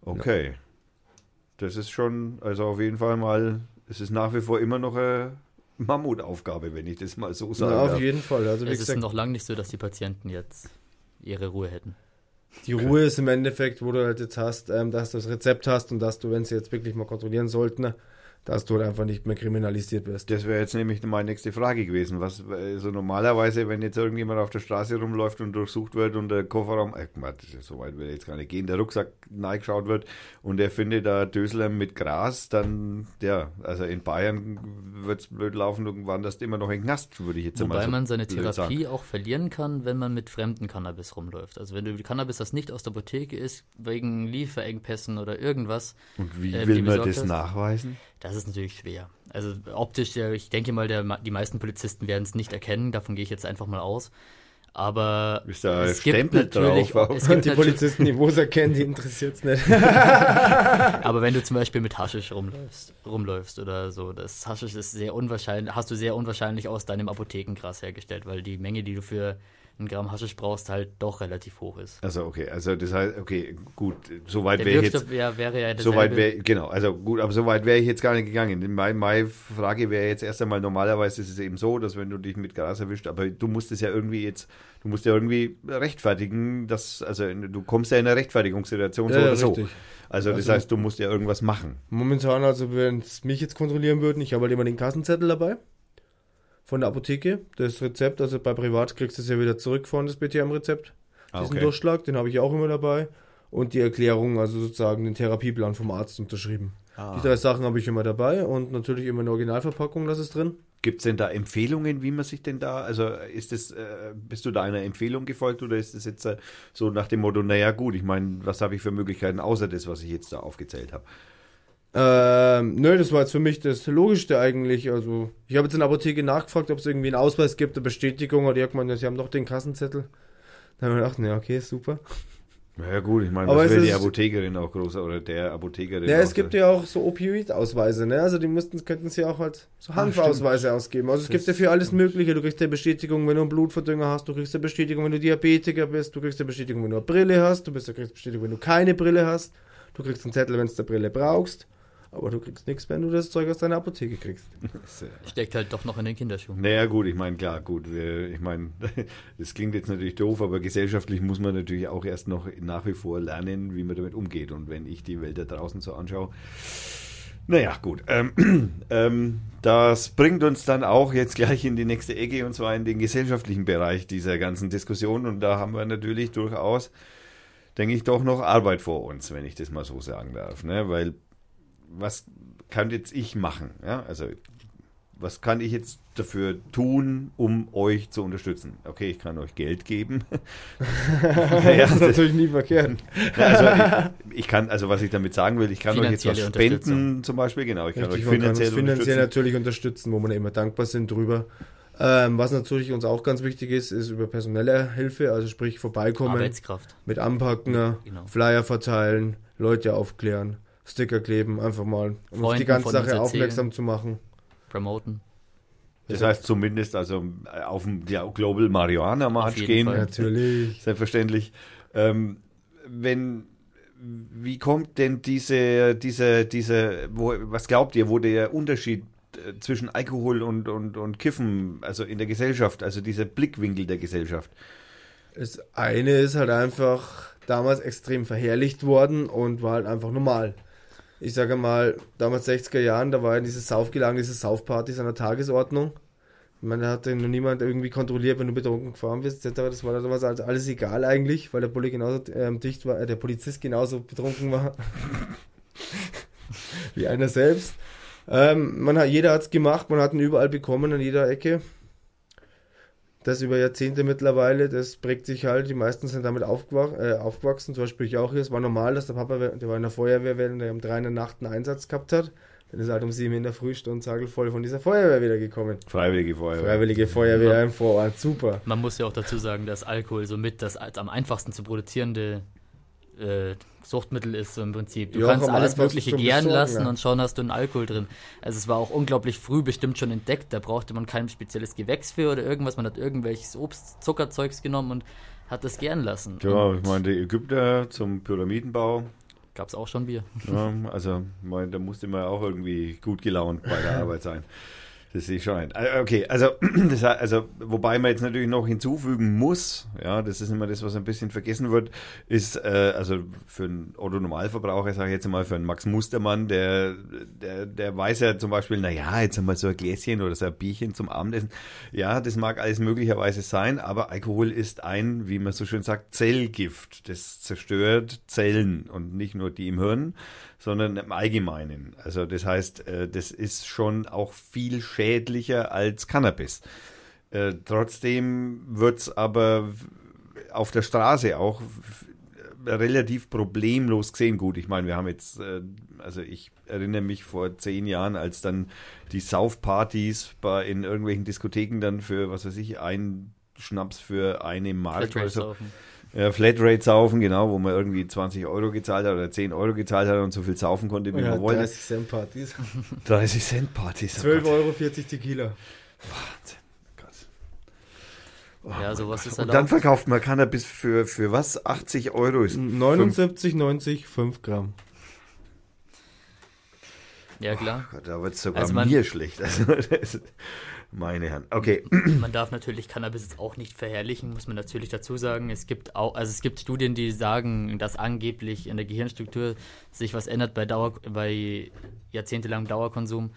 Okay. Das ist schon, also auf jeden Fall mal, es ist nach wie vor immer noch eine Mammutaufgabe, wenn ich das mal so sage. Na, auf jeden Fall. Also Es ist gesagt, noch lange nicht so, dass die Patienten jetzt ihre Ruhe hätten. die Ruhe ist im Endeffekt, wo du halt jetzt hast, ähm, dass du das Rezept hast und dass du, wenn sie jetzt wirklich mal kontrollieren sollten, dass du halt einfach nicht mehr kriminalisiert wirst. Das wäre jetzt nämlich meine nächste Frage gewesen. Was also normalerweise, wenn jetzt irgendjemand auf der Straße rumläuft und durchsucht wird und der Kofferraum, äh, Mann, das ist so weit will ich jetzt gar nicht gehen, der Rucksack neigeschaut wird und er findet da Dösler mit Gras, dann, ja, also in Bayern wird es blöd laufen, du wanderst immer noch in den Knast, würde ich jetzt Wobei mal so man seine Therapie sagen. auch verlieren kann, wenn man mit fremden Cannabis rumläuft. Also wenn du Cannabis, das nicht aus der Apotheke ist, wegen Lieferengpässen oder irgendwas, Und wie äh, will man das hast. nachweisen? Das ist natürlich schwer. Also optisch, ja, ich denke mal, der, die meisten Polizisten werden es nicht erkennen, davon gehe ich jetzt einfach mal aus. Aber Ist da es Stempel gibt natürlich, drauf? es gibt die Polizisten, die wo es erkennen, die interessiert es nicht. Aber wenn du zum Beispiel mit Haschisch rumläufst, rumläufst oder so, das Haschisch ist sehr unwahrscheinlich, hast du sehr unwahrscheinlich aus deinem Apothekengras hergestellt, weil die Menge, die du für ein Gramm Haschisch brauchst, halt doch relativ hoch ist. Also okay, also das heißt, okay, gut, soweit wäre ich jetzt. Wär, wäre ja So weit derselbe. wäre, genau, also gut, aber so weit wäre ich jetzt gar nicht gegangen. Meine, meine Frage wäre jetzt erst einmal, normalerweise ist es eben so, dass wenn du dich mit Gras erwischt, aber du musst es ja irgendwie jetzt, du musst ja irgendwie rechtfertigen, dass, also du kommst ja in eine Rechtfertigungssituation so Ja, ja, oder so. richtig. Also das Also- heißt, du musst ja irgendwas machen. Momentan, also wenn es mich jetzt kontrollieren würden, ich habe halt immer den Kassenzettel dabei von der Apotheke. Das Rezept, also bei Privat kriegst du es ja wieder zurück von das BTM-Rezept. Ah, Diesen okay. Durchschlag, den habe ich auch immer dabei. Und die Erklärung, also sozusagen den Therapieplan vom Arzt unterschrieben. Ah. Die drei Sachen habe ich immer dabei und natürlich immer eine Originalverpackung, das ist drin. Gibt es denn da Empfehlungen, wie man sich denn da, also ist es, äh, bist du da einer Empfehlung gefolgt oder ist es jetzt äh, so nach dem Motto, naja gut, ich meine, was habe ich für Möglichkeiten außer das, was ich jetzt da aufgezählt habe? Ähm, nö, das war jetzt für mich das Logischste eigentlich. Also, ich habe jetzt in der Apotheke nachgefragt, ob es irgendwie einen Ausweis gibt, eine Bestätigung, oder gemeint, ja, sie haben doch den Kassenzettel. Dann habe ich gedacht, ja, okay, super. Naja gut, ich meine, Aber es will die Apothekerin auch groß oder der Apothekerin Ja, es gibt ja auch so Opioid-Ausweise, ne? Also die müssten, könnten sie auch halt so Ah, Hanfausweise ausgeben. Also es gibt ja für alles Mögliche. Du kriegst eine Bestätigung, wenn du einen Blutverdünger hast, du kriegst eine Bestätigung, wenn du Diabetiker bist, du kriegst eine Bestätigung, wenn du eine Brille hast, du bist, du kriegst eine Bestätigung, wenn du keine Brille hast, du kriegst einen Zettel, wenn du eine Brille brauchst, aber du kriegst nichts, wenn du das Zeug aus deiner Apotheke kriegst. Steckt halt doch noch in den Kinderschuhen. Naja, gut, ich meine, klar, gut. äh, Ich meine, das klingt jetzt natürlich doof, aber gesellschaftlich muss man natürlich auch erst noch nach wie vor lernen, wie man damit umgeht. Und wenn ich die Welt da draußen so anschaue, naja, gut. Ähm, ähm, das bringt uns dann auch jetzt gleich in die nächste Ecke und zwar in den gesellschaftlichen Bereich dieser ganzen Diskussion. Und da haben wir natürlich durchaus, denke ich, doch noch Arbeit vor uns, wenn ich das mal so sagen darf. Ne? Weil, was kann jetzt ich machen? Ja? Also, was kann ich jetzt dafür tun, um euch zu unterstützen? Okay, ich kann euch Geld geben. ja, das ist natürlich nie verkehrt. also ich, ich kann, also was ich damit sagen will, ich kann euch jetzt was spenden, zum Beispiel, genau. Ich kann Richtig, euch man kann uns finanziell finanziell unterstützen. natürlich unterstützen, wo wir immer dankbar sind drüber. Ähm, was natürlich uns auch ganz wichtig ist, ist über personelle Hilfe, also sprich vorbeikommen, Arbeitskraft. mit anpacken, Genau. Flyer verteilen, Leute aufklären, Sticker kleben, einfach mal, um auf die ganze Sache erzählen. aufmerksam zu machen. Promoten. Das heißt zumindest also äh, auf dem Global Marihuana March gehen. Fall. Natürlich. Selbstverständlich. Ähm, wenn, wie kommt denn diese, diese, diese, wo, was glaubt ihr, wo der Unterschied äh, zwischen Alkohol und, und, und Kiffen, also in der Gesellschaft, also dieser Blickwinkel der Gesellschaft? Das eine ist halt einfach damals extrem verherrlicht worden und war halt einfach normal. Ich sage mal, damals 60er Jahren, da war ja dieses Saufgelagen, diese Saufpartys an der Tagesordnung. Da hat ja noch niemand irgendwie kontrolliert, wenn du betrunken gefahren bist, etc. Das war damals also alles egal eigentlich, weil der, Poli genauso, ähm, dicht war, äh, der Polizist genauso betrunken war wie einer selbst. Ähm, man hat, jeder hat es gemacht, man hat ihn überall bekommen, an jeder Ecke. Das über Jahrzehnte mittlerweile, das prägt sich halt, die meisten sind damit aufgewach, äh, aufgewachsen, zum Beispiel ich auch hier. Es war normal, dass der Papa, der war in der Feuerwehr, wenn der um drei in der Nacht einen Einsatz gehabt hat, dann ist er halt um sieben in der Frühstunde sagelvoll von dieser Feuerwehr wieder gekommen. Freiwillige Feuerwehr. Freiwillige Feuerwehr im Vorort, super. Man muss ja auch dazu sagen, dass Alkohol somit das als am einfachsten zu produzierende äh, Suchtmittel ist, so im Prinzip. Du Ja, kannst alles Mögliche gären Besorgen, lassen ja. und schon hast du einen Alkohol drin. Also es war auch unglaublich früh bestimmt schon entdeckt. Da brauchte man kein spezielles Gewächs für oder irgendwas. Man hat irgendwelches Obst, Zuckerzeugs genommen und hat das gären lassen. Ja, ich meine, die Ägypter zum Pyramidenbau, Gab es auch schon Bier. ja, also ich meine, da musste man auch irgendwie gut gelaunt bei der Arbeit sein. Das ich schon ein. Also, Okay, also, das, also wobei man jetzt natürlich noch hinzufügen muss, ja, das ist immer das, was ein bisschen vergessen wird, ist, äh, also für einen Otto-Normalverbraucher, sage ich jetzt mal, für einen Max Mustermann, der, der, der weiß ja zum Beispiel, naja, jetzt einmal so ein Gläschen oder so ein Bierchen zum Abendessen. Ja, das mag alles möglicherweise sein, aber Alkohol ist ein, wie man so schön sagt, Zellgift. Das zerstört Zellen und nicht nur die im Hirn, sondern im Allgemeinen. Also das heißt, äh, das ist schon auch viel schädlicher als Cannabis. Äh, Trotzdem wird's aber auf der Straße auch relativ problemlos gesehen. Gut, ich meine, wir haben jetzt, äh, also ich erinnere mich vor zehn Jahren, als dann die Saufpartys bei, in irgendwelchen Diskotheken dann für, was weiß ich, ein Schnaps für eine Mark oder so. saufen. Ja, Flatrate saufen, genau, wo man irgendwie 20 Euro gezahlt hat oder 10 Euro gezahlt hat und so viel saufen konnte, wie Ja, man wollte. 30 Cent Partys. 30 Cent Partys. oh 12 Gott. Euro 40 Tequila. Wahnsinn. Gott. ja, sowas ist Und dann verkauft man Cannabis für, für was? 80 Euro ist 79, 90, 5 Gramm. ja, klar. Gott, da wird es sogar Also man- mir schlecht. Also, meine Herren. Okay. Man darf natürlich Cannabis jetzt auch nicht verherrlichen, muss man natürlich dazu sagen. Es gibt auch, also es gibt Studien, die sagen, dass angeblich in der Gehirnstruktur sich was ändert bei Dauer, bei jahrzehntelangem Dauerkonsum.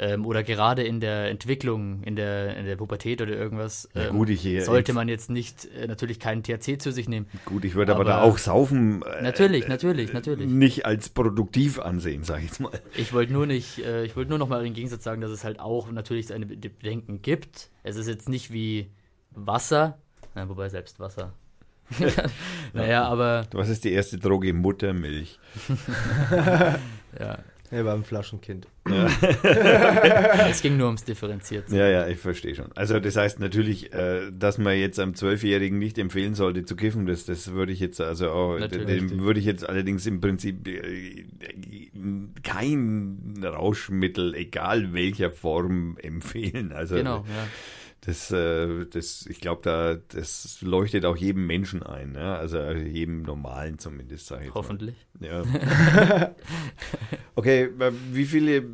Ähm, oder gerade in der Entwicklung, in der, in der Pubertät oder irgendwas, Ja, ähm, gut, ich hier- sollte man jetzt nicht äh, natürlich keinen THC zu sich nehmen. Gut, ich würde aber, Aber- da auch Saufen äh, Natürlich, natürlich, natürlich. nicht als produktiv ansehen, sage ich jetzt mal. Ich wollte nur nicht, äh, ich wollte nur noch mal im Gegensatz sagen, dass es halt auch natürlich seine Be- Bedenken gibt. Es ist jetzt nicht wie Wasser, na, wobei selbst Wasser. naja, aber Was ist die erste Droge? Muttermilch. ja, Er war ein Flaschenkind. es ging nur ums Differenziert. Ja, ja, ich verstehe schon. Also das heißt natürlich, äh, dass man jetzt einem Zwölfjährigen nicht empfehlen sollte zu kiffen, das, das würde ich jetzt also auch, Natürlich. dem würde ich jetzt allerdings im Prinzip äh, kein Rauschmittel, egal welcher Form, empfehlen. Also Genau, ja. Das, äh, das, ich glaube, da das leuchtet auch jedem Menschen ein, ne? also jedem normalen zumindest, sage ich jetzt mal. Hoffentlich. Ja. okay, wie viele,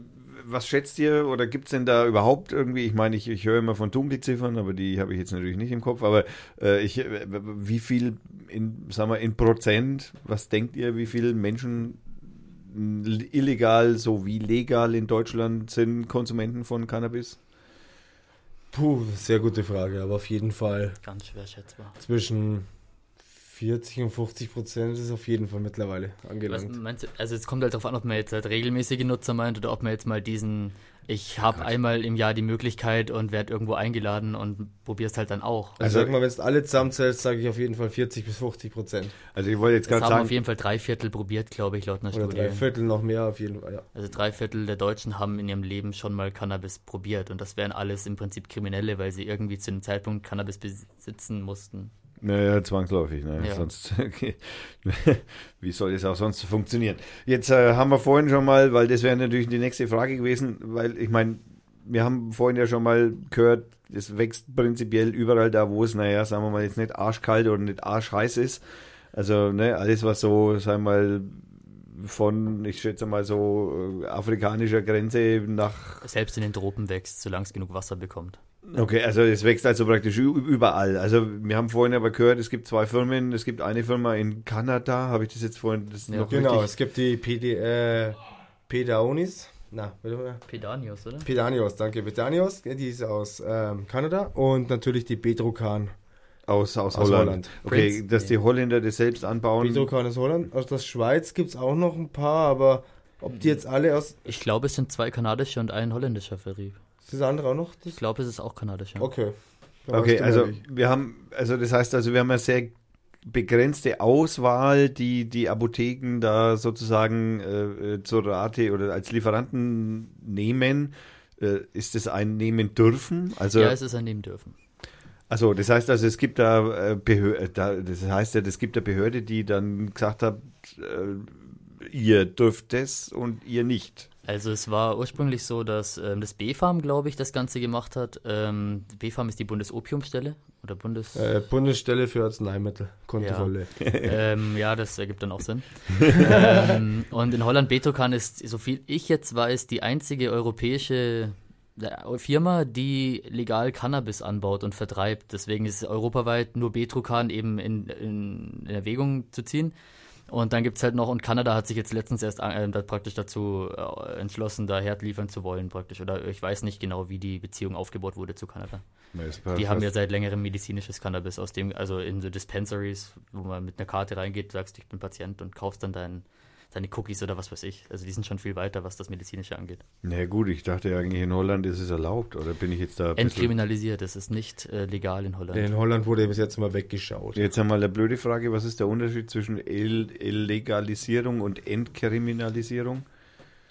was schätzt ihr oder gibt es denn da überhaupt irgendwie, ich meine, ich, ich höre immer von Dunkelziffern, aber die habe ich jetzt natürlich nicht im Kopf, aber äh, ich, äh, wie viel in, sagen wir, in Prozent, was denkt ihr, wie viele Menschen illegal sowie legal in Deutschland sind Konsumenten von Cannabis? Puh, sehr gute Frage, aber auf jeden Fall Ganz schwer schätzbar. zwischen 40 und 50 Prozent ist auf jeden Fall mittlerweile angelangt. du, also es kommt halt darauf an, ob man jetzt halt regelmäßige Nutzer meint oder ob man jetzt mal diesen, ich habe einmal im Jahr die Möglichkeit und werde irgendwo eingeladen und probier's halt dann auch. Also, Also- sag mal, wenn es alle zusammenzählst, sage ich auf jeden Fall 40 bis 50 Prozent. Also ich wollte jetzt gerade haben sagen, auf jeden Fall drei Viertel probiert, glaube ich, laut einer Oder Studie. drei Viertel noch mehr auf jeden Fall, ja. Also drei Viertel der Deutschen haben in ihrem Leben schon mal Cannabis probiert und das wären alles im Prinzip Kriminelle, weil sie irgendwie zu dem Zeitpunkt Cannabis besitzen mussten. Naja, zwangsläufig, ne? Ja. Sonst, wie soll das auch sonst funktionieren? Jetzt äh, haben wir vorhin schon mal, weil das wäre natürlich die nächste Frage gewesen, weil ich meine, wir haben vorhin ja schon mal gehört, es wächst prinzipiell überall da, wo es, naja, sagen wir mal, jetzt nicht arschkalt oder nicht arschheiß ist. Also, ne, alles, was so, sagen wir mal, von, ich schätze mal so, äh, afrikanischer Grenze nach Selbst in den Tropen wächst, solange es genug Wasser bekommt. Okay, also es wächst also praktisch überall. Also wir haben vorhin aber gehört, es gibt zwei Firmen. Es gibt eine Firma in Kanada, habe ich das jetzt vorhin das Ja. noch Genau, richtig? es gibt die PD, äh, Pedaonis. Na. Pedanius, oder? Pedanios, danke. Pedanios, die ist aus ähm, Kanada. Und natürlich die Bedrocan. Aus, aus, Aus Holland. Holland. Okay, Prince? dass die Holländer das selbst anbauen. Bedrocan ist Holland. Aus der Schweiz gibt es auch noch ein paar, aber ob die jetzt alle aus. Ich glaube, es sind zwei kanadische und ein holländischer Vertrieb. Das andere auch noch? Ich Das? glaube, es ist auch kanadischer. Okay. Dann Okay, weißt du also ich. wir haben, also das heißt also, wir haben eine sehr begrenzte Auswahl, die die Apotheken da sozusagen äh, äh, zur Rate oder als Lieferanten nehmen. Äh, ist das ein nehmen dürfen? Also ja, es ist ein Nehmen dürfen. Also das heißt also, es gibt da, äh, Behör da das heißt ja, es gibt eine Behörde, die dann gesagt hat, äh, ihr dürft das und ihr nicht. Also es war ursprünglich so, dass ähm, das BfArM, glaube ich, das Ganze gemacht hat. Ähm, BfArM ist die Bundesopiumstelle oder Bundes... Äh, Bundesstelle für Arzneimittelkontrolle. ähm, ja, das ergibt dann auch Sinn. ähm, und in Holland Betokan ist, so viel ich jetzt weiß, die einzige europäische äh, Firma, die legal Cannabis anbaut und vertreibt. Deswegen ist europaweit nur Betrokan eben in, in, in Erwägung zu ziehen. Und dann gibt es halt noch, und Kanada hat sich jetzt letztens erst äh, praktisch dazu äh, entschlossen, da Herd liefern zu wollen, praktisch. Oder ich weiß nicht genau, wie die Beziehung aufgebaut wurde zu Kanada. Die haben ja seit längerem medizinisches Cannabis aus dem, also in so Dispensaries, wo man mit einer Karte reingeht, sagst, ich bin Patient und kaufst dann dein, deine Cookies oder was weiß ich. Also die sind schon viel weiter, was das Medizinische angeht. Na gut, ich dachte ja eigentlich in Holland ist es erlaubt oder bin ich jetzt da. Entkriminalisiert, es ist nicht äh, legal in Holland. In Holland wurde bis jetzt immer weggeschaut. Jetzt haben wir eine blöde Frage, was ist der Unterschied zwischen Il Illegalisierung und Entkriminalisierung?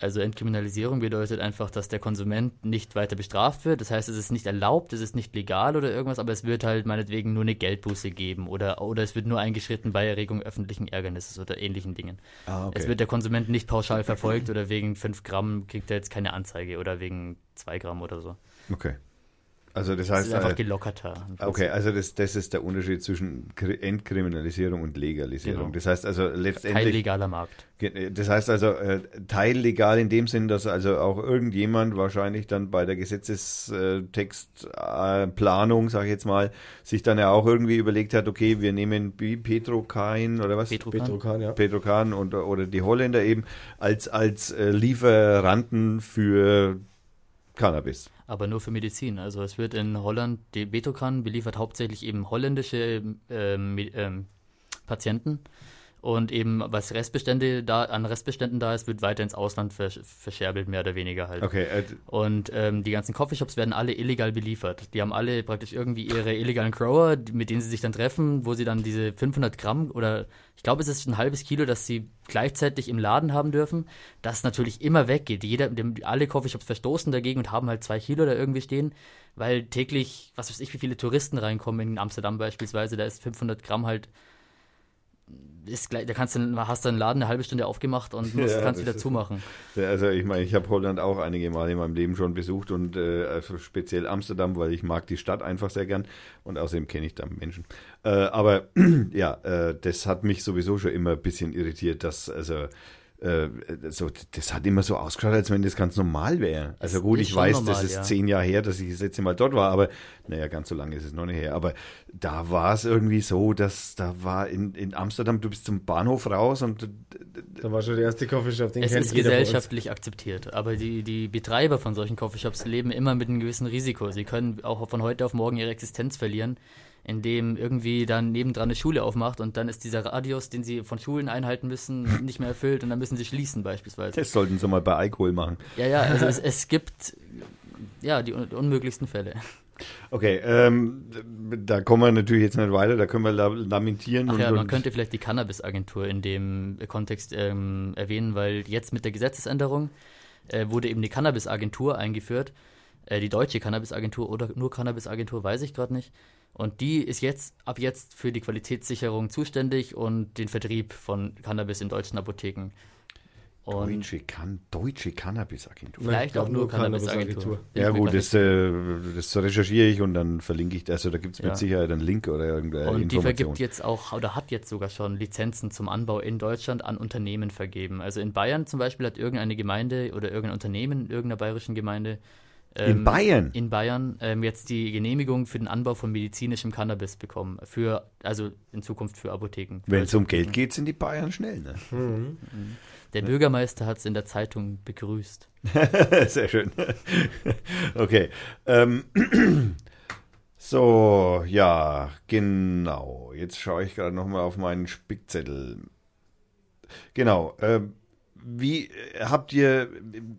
Also Entkriminalisierung bedeutet einfach, dass der Konsument nicht weiter bestraft wird. Das heißt, es ist nicht erlaubt, es ist nicht legal oder irgendwas, aber es wird halt meinetwegen nur eine Geldbuße geben oder, oder es wird nur eingeschritten bei Erregung öffentlichen Ärgernisses oder ähnlichen Dingen. Ah, Es wird der Konsument nicht pauschal verfolgt oder wegen 5 Gramm kriegt er jetzt keine Anzeige oder wegen 2 Gramm oder so. Okay. Also das Es heißt, ist einfach äh, gelockerter. okay, also das, das ist der Unterschied zwischen Kri- Entkriminalisierung und Legalisierung. Genau. Das heißt also letztendlich, legaler Markt. Ge- Das heißt also äh, teillegal in dem Sinn, dass also auch irgendjemand wahrscheinlich dann bei der Gesetzestextplanung, sage ich jetzt mal, sich dann ja auch irgendwie überlegt hat, okay, wir nehmen wie Petrokain oder was? Petrokan? Petrokan, ja. Petrokan und, oder die Holländer eben als, als äh, Lieferanten für Cannabis. Aber nur für Medizin. Also es wird in Holland, die Betokan beliefert hauptsächlich eben holländische ähm, ähm, Patienten. Und eben, was Restbestände da, an Restbeständen da ist, wird weiter ins Ausland versch verscherbelt, mehr oder weniger halt. Okay, äh, Und ähm, die ganzen Coffeeshops werden alle illegal beliefert. Die haben alle praktisch irgendwie ihre illegalen Grower, mit denen sie sich dann treffen, wo sie dann diese 500 Gramm oder ich glaube, es ist ein halbes Kilo, das sie gleichzeitig im Laden haben dürfen, das natürlich immer weggeht. Jeder, dem, alle Coffeeshops verstoßen dagegen und haben halt zwei Kilo da irgendwie stehen, weil täglich, was weiß ich, wie viele Touristen reinkommen in Amsterdam beispielsweise, da ist 500 Gramm halt ist gleich, da kannst du, hast du einen Laden eine halbe Stunde aufgemacht und musst, Ja, kannst wieder zumachen. Ja, Also ich meine, ich habe Holland auch einige Mal in meinem Leben schon besucht und äh, also speziell Amsterdam, weil ich mag die Stadt einfach sehr gern und außerdem kenne ich da Menschen. Äh, aber ja, äh, das hat mich sowieso schon immer ein bisschen irritiert, dass also äh, so, das hat immer so ausgeschaut, als wenn das ganz normal wäre. Also gut, ich weiß, normal, das ist ja. zehn Jahre her, dass ich das letzte Mal dort war, aber naja, ganz so lange ist es noch nicht her. Aber da war es irgendwie so, dass da war in, in Amsterdam, du bist zum Bahnhof raus und Da war schon der erste Coffeeshop, den Es kennt ist gesellschaftlich akzeptiert, aber die, die Betreiber von solchen Coffeeshops leben immer mit einem gewissen Risiko. Sie können auch von heute auf morgen ihre Existenz verlieren, indem irgendwie dann nebendran eine Schule aufmacht und dann ist dieser Radius, den sie von Schulen einhalten müssen, nicht mehr erfüllt und dann müssen sie schließen beispielsweise. das sollten sie mal bei Alkohol machen. Ja, ja, also es, es gibt ja die un unmöglichsten Fälle. Okay, ähm, da kommen wir natürlich jetzt nicht weiter, da können wir la- lamentieren. Ach und, ja, man und, könnte vielleicht die Cannabis-Agentur in dem Kontext ähm, erwähnen, weil jetzt mit der Gesetzesänderung äh, wurde eben die Cannabis-Agentur eingeführt. Äh, die deutsche Cannabis-Agentur oder nur Cannabis-Agentur, weiß ich gerade nicht. Und die ist jetzt ab jetzt für die Qualitätssicherung zuständig und den Vertrieb von Cannabis in deutschen Apotheken. Und Deutsche, kann, Deutsche Cannabis-Agentur. Vielleicht auch nur Cannabis-Agentur. Bin Ja gut, das, äh, das recherchiere ich und dann verlinke ich das. Also da gibt es mit Ja. Sicherheit einen Link oder irgendeine Und die vergibt jetzt auch, oder hat jetzt sogar schon Lizenzen zum Anbau in Deutschland an Unternehmen vergeben. Also in Bayern zum Beispiel hat irgendeine Gemeinde oder irgendein Unternehmen in irgendeiner bayerischen Gemeinde In ähm, Bayern? in Bayern ähm, jetzt die Genehmigung für den Anbau von medizinischem Cannabis bekommen. Für, also in Zukunft für Apotheken. Wenn es um Geld geht, sind die Bayern schnell. Ne? Der Bürgermeister hat es in der Zeitung begrüßt. Sehr schön. okay. Ähm, so, ja, genau. Jetzt schaue ich gerade nochmal auf meinen Spickzettel. Genau. ähm, wie äh, habt ihr,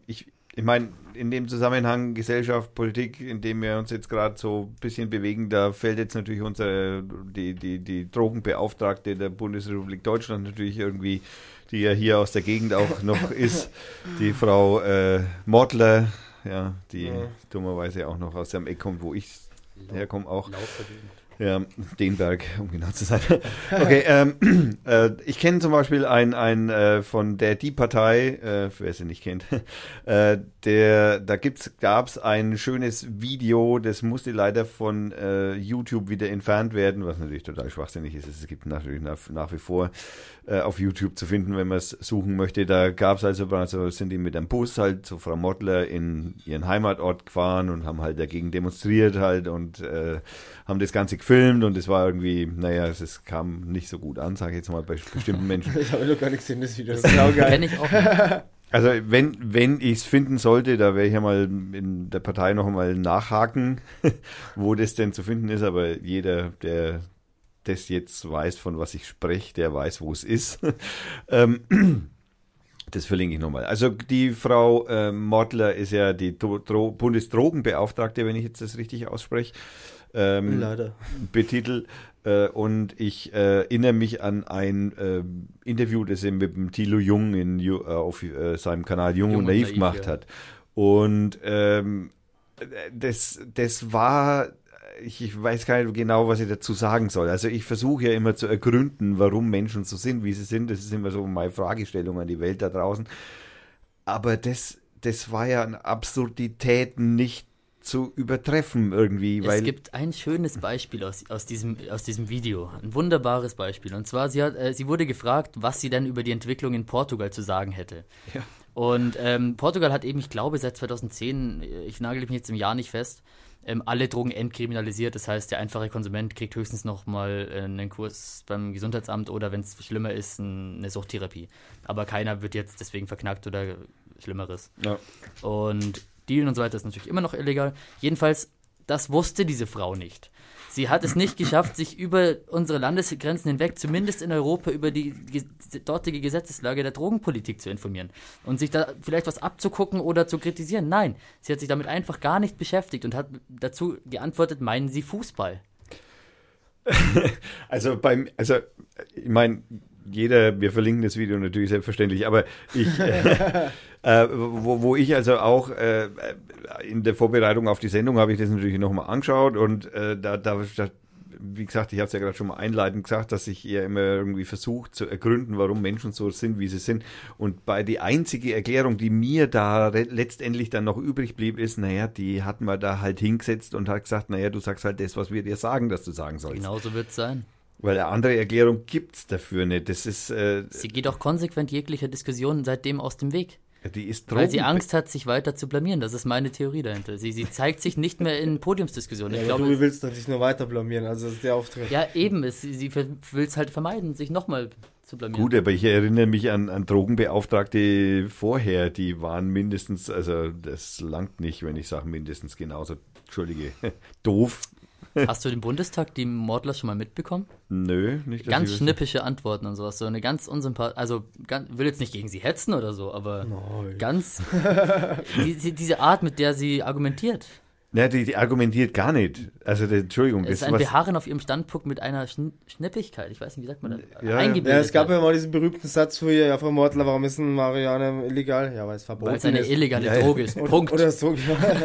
ich, ich meine, in dem Zusammenhang Gesellschaft, Politik, in dem wir uns jetzt gerade so ein bisschen bewegen, da fällt jetzt natürlich unsere, die, die, die Drogenbeauftragte der Bundesrepublik Deutschland natürlich irgendwie, die ja hier aus der Gegend auch noch ist, die Frau äh, Mortler, ja, die Ja. dummerweise auch noch aus dem Eck kommt, wo ich herkomme auch. Ja, Denberg, um genau zu sein. Okay, ähm, äh, ich kenne zum Beispiel ein, ein äh, von der Die Partei, äh, wer sie nicht kennt, äh, der, da gab es ein schönes Video, das musste leider von äh, YouTube wieder entfernt werden, was natürlich total schwachsinnig ist. Es gibt natürlich nach, nach wie vor äh, auf YouTube zu finden, wenn man es suchen möchte. Da gab es also, also sind die mit einem Bus halt zu Frau Mottler in ihren Heimatort gefahren und haben halt dagegen demonstriert halt und äh, haben das Ganze gefilmt und es war irgendwie, naja, es ist, kam nicht so gut an, sage ich jetzt mal bei bestimmten Menschen. Ich habe noch gar nicht gesehen, das Video. Das ist. Kenne ich auch nicht. Also wenn, wenn ich es finden sollte, da werde ich ja mal in der Partei noch mal nachhaken, wo das denn zu finden ist, aber jeder, der das jetzt weiß, von was ich spreche, der weiß, wo es ist. ähm, das verlinke ich nochmal. Also die Frau äh, Mortler ist ja die Dro Dro Bundesdrogenbeauftragte, wenn ich jetzt das richtig ausspreche. Ähm, Leider. betitelt. Äh, und ich äh, erinnere mich an ein äh, Interview, das er mit dem Thilo Jung in, äh, auf äh, seinem Kanal Jung, Jung und Naiv gemacht ja. hat. Und ähm, das, das war, ich, ich weiß gar nicht genau, was ich dazu sagen soll. Also ich versuche ja immer zu ergründen, warum Menschen so sind, wie sie sind. Das ist immer so meine Fragestellung an die Welt da draußen. Aber das, das war ja an Absurditäten nicht zu übertreffen irgendwie. Es gibt ein schönes Beispiel aus, aus, diesem, aus diesem Video. Ein wunderbares Beispiel. Und zwar, sie, hat, äh, sie wurde gefragt, was sie denn über die Entwicklung in Portugal zu sagen hätte. Ja. Und ähm, Portugal hat eben, ich glaube, seit 2010, ich nagel mich jetzt im Jahr nicht fest, ähm, alle Drogen entkriminalisiert. Das heißt, der einfache Konsument kriegt höchstens noch mal äh, einen Kurs beim Gesundheitsamt oder, wenn es schlimmer ist, ein, eine Suchttherapie. Aber keiner wird jetzt deswegen verknackt oder Schlimmeres. ja. Und Dealen und so weiter ist natürlich immer noch illegal. Jedenfalls, das wusste diese Frau nicht. Sie hat es nicht geschafft, sich über unsere Landesgrenzen hinweg, zumindest in Europa, über die ge dortige Gesetzeslage der Drogenpolitik zu informieren und sich da vielleicht was abzugucken oder zu kritisieren. Nein, sie hat sich damit einfach gar nicht beschäftigt und hat dazu geantwortet, meinen Sie Fußball? Also beim, also ich meine, jeder, wir verlinken das Video natürlich selbstverständlich, aber ich, äh, äh, wo, wo ich also auch äh, in der Vorbereitung auf die Sendung habe ich das natürlich nochmal angeschaut und äh, da, da, da, wie gesagt, ich habe es ja gerade schon mal einleitend gesagt, dass ich ja immer irgendwie versucht zu ergründen, warum Menschen so sind, wie sie sind. Und bei die einzige Erklärung, die mir da letztendlich dann noch übrig blieb, ist, naja, die hat man da halt hingesetzt und hat gesagt, naja, du sagst halt das, was wir dir sagen, dass du sagen sollst. Genauso wird es sein. Weil eine andere Erklärung gibt's dafür nicht. Das ist, äh, Sie geht auch konsequent jeglicher Diskussion seitdem aus dem Weg. die ist Weil sie Angst hat, sich weiter zu blamieren. Das ist meine Theorie dahinter. Sie, sie zeigt sich nicht mehr in Podiumsdiskussionen. Ja, Ich ja, glaube, du willst sich nur weiter blamieren, also das ist der Auftritt. ja, eben. Es, sie sie will es halt vermeiden, sich nochmal zu blamieren. Gut, aber ich erinnere mich an, an Drogenbeauftragte vorher, die waren mindestens, also das langt nicht, wenn ich sage mindestens genauso, Entschuldige, doof. Hast du den Bundestag, die Mordler schon mal mitbekommen? Nö, nicht. Ganz schnippische Antworten und sowas. So eine ganz unsympathische, also ganz, will jetzt nicht gegen sie hetzen oder so, aber Nein. ganz, die, die, diese Art, mit der sie argumentiert. Na, die, die argumentiert gar nicht. Also, die, Entschuldigung, Es das ist ein was, Beharren auf ihrem Standpunkt mit einer Schn Schnippigkeit. Ich weiß nicht, wie sagt man das? Ja, ja. Es gab ja mal diesen berühmten Satz früher, ja, Frau Mortler, warum ist denn Marianne illegal? Ja, weil es verboten Weil es eine ist. illegale Ja. Droge ist. Oder- Punkt. Oder so,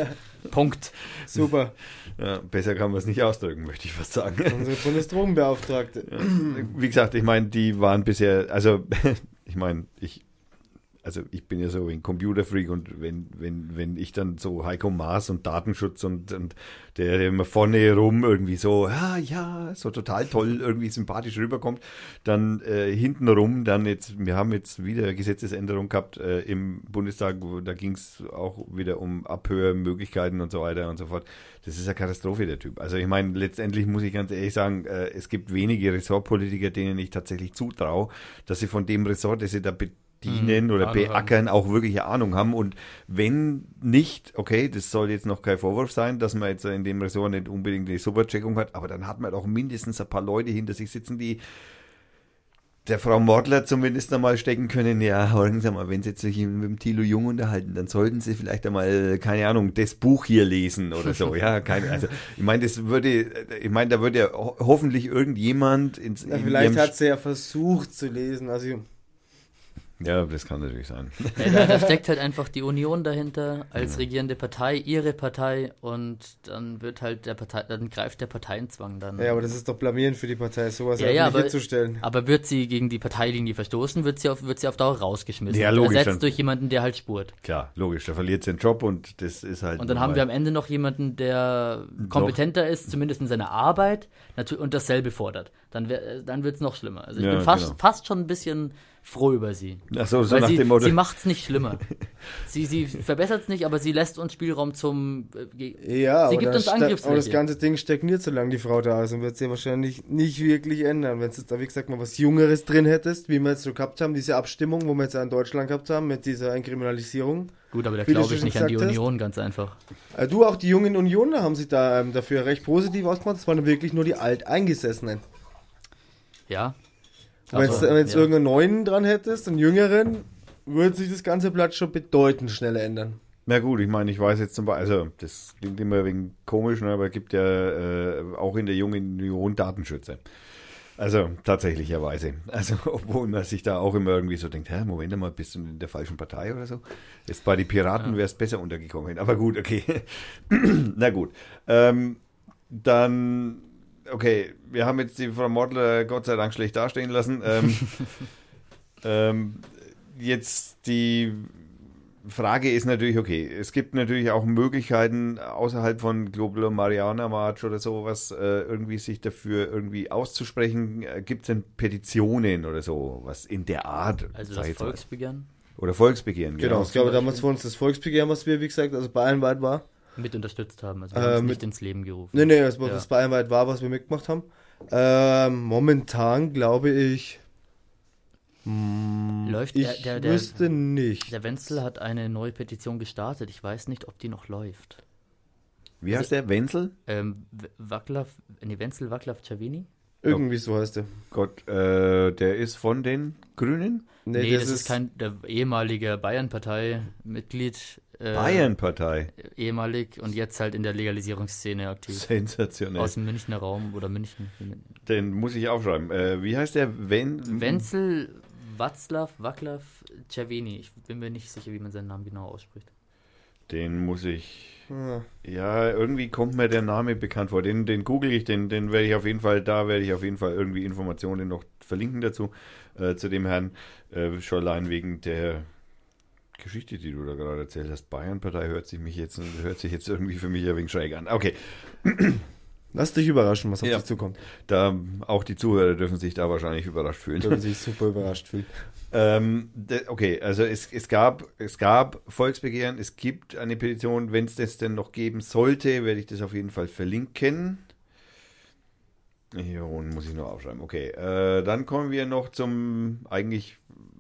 Punkt. super. ja, besser kann man es nicht ausdrücken, möchte ich fast sagen. Unsere Bundesdrogenbeauftragte. Wie gesagt, ich meine, die waren bisher, also ich meine, ich, also ich bin ja so ein Computerfreak und wenn, wenn, wenn ich dann so Heiko Maas und Datenschutz und, und der, immer vorne rum irgendwie so, ja, ja, so total toll, irgendwie sympathisch rüberkommt, dann äh, hinten rum, dann jetzt, wir haben jetzt wieder Gesetzesänderung gehabt äh, im Bundestag, wo, da ging es auch wieder um Abhörmöglichkeiten und so weiter und so fort. Das ist eine Katastrophe, der Typ. Also ich meine, letztendlich muss ich ganz ehrlich sagen, äh, es gibt wenige Ressortpolitiker, denen ich tatsächlich zutraue, dass sie von dem Ressort, das sie da bedienen Hm, oder beackern, auch wirklich eine Ahnung haben. Und wenn nicht, okay, das soll jetzt noch kein Vorwurf sein, dass man jetzt in dem Ressort nicht unbedingt eine Supercheckung hat, aber dann hat man doch mindestens ein paar Leute hinter sich sitzen, die der Frau Mordler zumindest einmal stecken können, ja, hören Sie mal, wenn Sie jetzt sich mit dem Thilo Jung unterhalten, dann sollten Sie vielleicht einmal, keine Ahnung, das Buch hier lesen oder so, ja, keine, also, ich meine, das würde, ich meine, da würde ja ho hoffentlich irgendjemand ins, Ja, vielleicht hat sie ja versucht zu lesen. Also, Ja, das kann natürlich sein. Ja, da, steckt halt einfach die Union dahinter als regierende Partei, ihre Partei und dann wird halt der Partei, dann greift der Parteienzwang dann. ja, aber das ist doch blamierend für die Partei, sowas Ja, ja, ja, aber- hinzustellen. Aber wird sie gegen die Parteilinie verstoßen, wird sie auf, wird sie auf Dauer rausgeschmissen. Ja, logisch, Ersetzt dann- durch jemanden, der halt spurt. Klar, logisch, da verliert sie den Job und das ist halt. Und dann haben wir am. Ende noch jemanden, der kompetenter ist, zumindest in seiner Arbeit, natürlich, und dasselbe fordert. Dann, wär- dann wird es noch schlimmer. Also ich Ja, bin fast, genau. fast schon ein bisschen froh über sie. Ach so, so Weil nach sie, dem Motto. sie macht es nicht schlimmer. sie sie verbessert es nicht, aber sie lässt uns Spielraum zum. Äh, Ja, sie aber, gibt uns Angriffsfläche. aber das ganze Ding stagniert, solange die Frau da ist und wird sie wahrscheinlich nicht wirklich ändern. Wenn du jetzt da, wie gesagt, mal was Jüngeres drin hättest, wie wir jetzt so gehabt haben, diese Abstimmung, wo wir jetzt in Deutschland gehabt haben, mit dieser Entkriminalisierung. Gut, aber da glaube ich nicht an die gesagt hast. Union, ganz einfach. Äh, du, auch die jungen Unioner haben sich da ähm, dafür recht positiv ausgemacht. Das waren wirklich nur die Alteingesessenen. Ja. Wenn Also, du jetzt ja. irgendeinen neuen dran hättest, einen jüngeren, würde sich das ganze Blatt schon bedeutend schneller ändern. Na gut, ich meine, ich weiß jetzt zum Beispiel, also das klingt immer wegen komisch, ne, aber es gibt ja äh, auch in der jungen Union Datenschützer. Also tatsächlicherweise. Also obwohl man sich da auch immer irgendwie so denkt, hä, Moment mal, bist du in der falschen Partei oder so? Jetzt bei den Piraten wäre es besser untergekommen. Aber gut, okay. Na gut. Ähm, dann, okay, wir haben jetzt die Frau Mordler Gott sei Dank schlecht dastehen lassen. Ähm, ähm, jetzt die Frage ist natürlich, okay, es gibt natürlich auch Möglichkeiten außerhalb von Global Mariana March oder sowas, äh, irgendwie sich dafür irgendwie auszusprechen. Äh, gibt es denn Petitionen oder so, was in der Art? Also das mal. Volksbegehren Oder Volksbegehren, Genau, genau. ich glaube damals für uns das Volksbegehren, was wir, wie gesagt, also bayernweit war. Mit unterstützt haben. Also Äh, wir haben es mit- nicht ins Leben gerufen. Nee, nee, das war Ja. das bayernweit war, was wir mitgemacht haben. Ähm, momentan glaube ich. mm, Läuft ich der- der- der- wüsste nicht. Der Wenzel hat eine neue Petition gestartet. Ich weiß nicht, ob die noch läuft. Wie heißt der? Wenzel? Ähm, W- Waclaw, nee, Wenzel Waclaw Cervini? Irgendwie so heißt der. Gott, äh, der ist von den Grünen? Nee, das, ist kein der ehemalige Bayern-Partei-Mitglied. Äh, Bayern-Partei. Ehemalig und jetzt halt in der Legalisierungsszene aktiv. Sensationell. Aus dem Münchner Raum oder München. Den muss ich aufschreiben. Äh, wie heißt der? Wen Wenzel Václav Waclaw Cervini. Ich bin mir nicht sicher, wie man seinen Namen genau ausspricht. Den muss ich. Ja, irgendwie kommt mir der Name bekannt vor. Den, den google ich, den, den werde ich auf jeden Fall, da werde ich auf jeden Fall irgendwie Informationen noch verlinken dazu, äh, zu dem Herrn, äh, schon allein wegen der Geschichte, die du da gerade erzählt hast. Bayern-Partei hört sich mich jetzt, hört sich jetzt irgendwie für mich ein wenig schräg an. Okay, Lass dich überraschen, was auf Ja. dich zukommt. da, auch die Zuhörer dürfen sich da wahrscheinlich überrascht fühlen. Würden sich super überrascht fühlen. Ähm, okay, also es, es, gab, es gab Volksbegehren, es gibt eine Petition, wenn es das denn noch geben sollte, werde ich das auf jeden Fall verlinken. Hier unten muss ich nur aufschreiben. Okay, äh, dann kommen wir noch zum eigentlich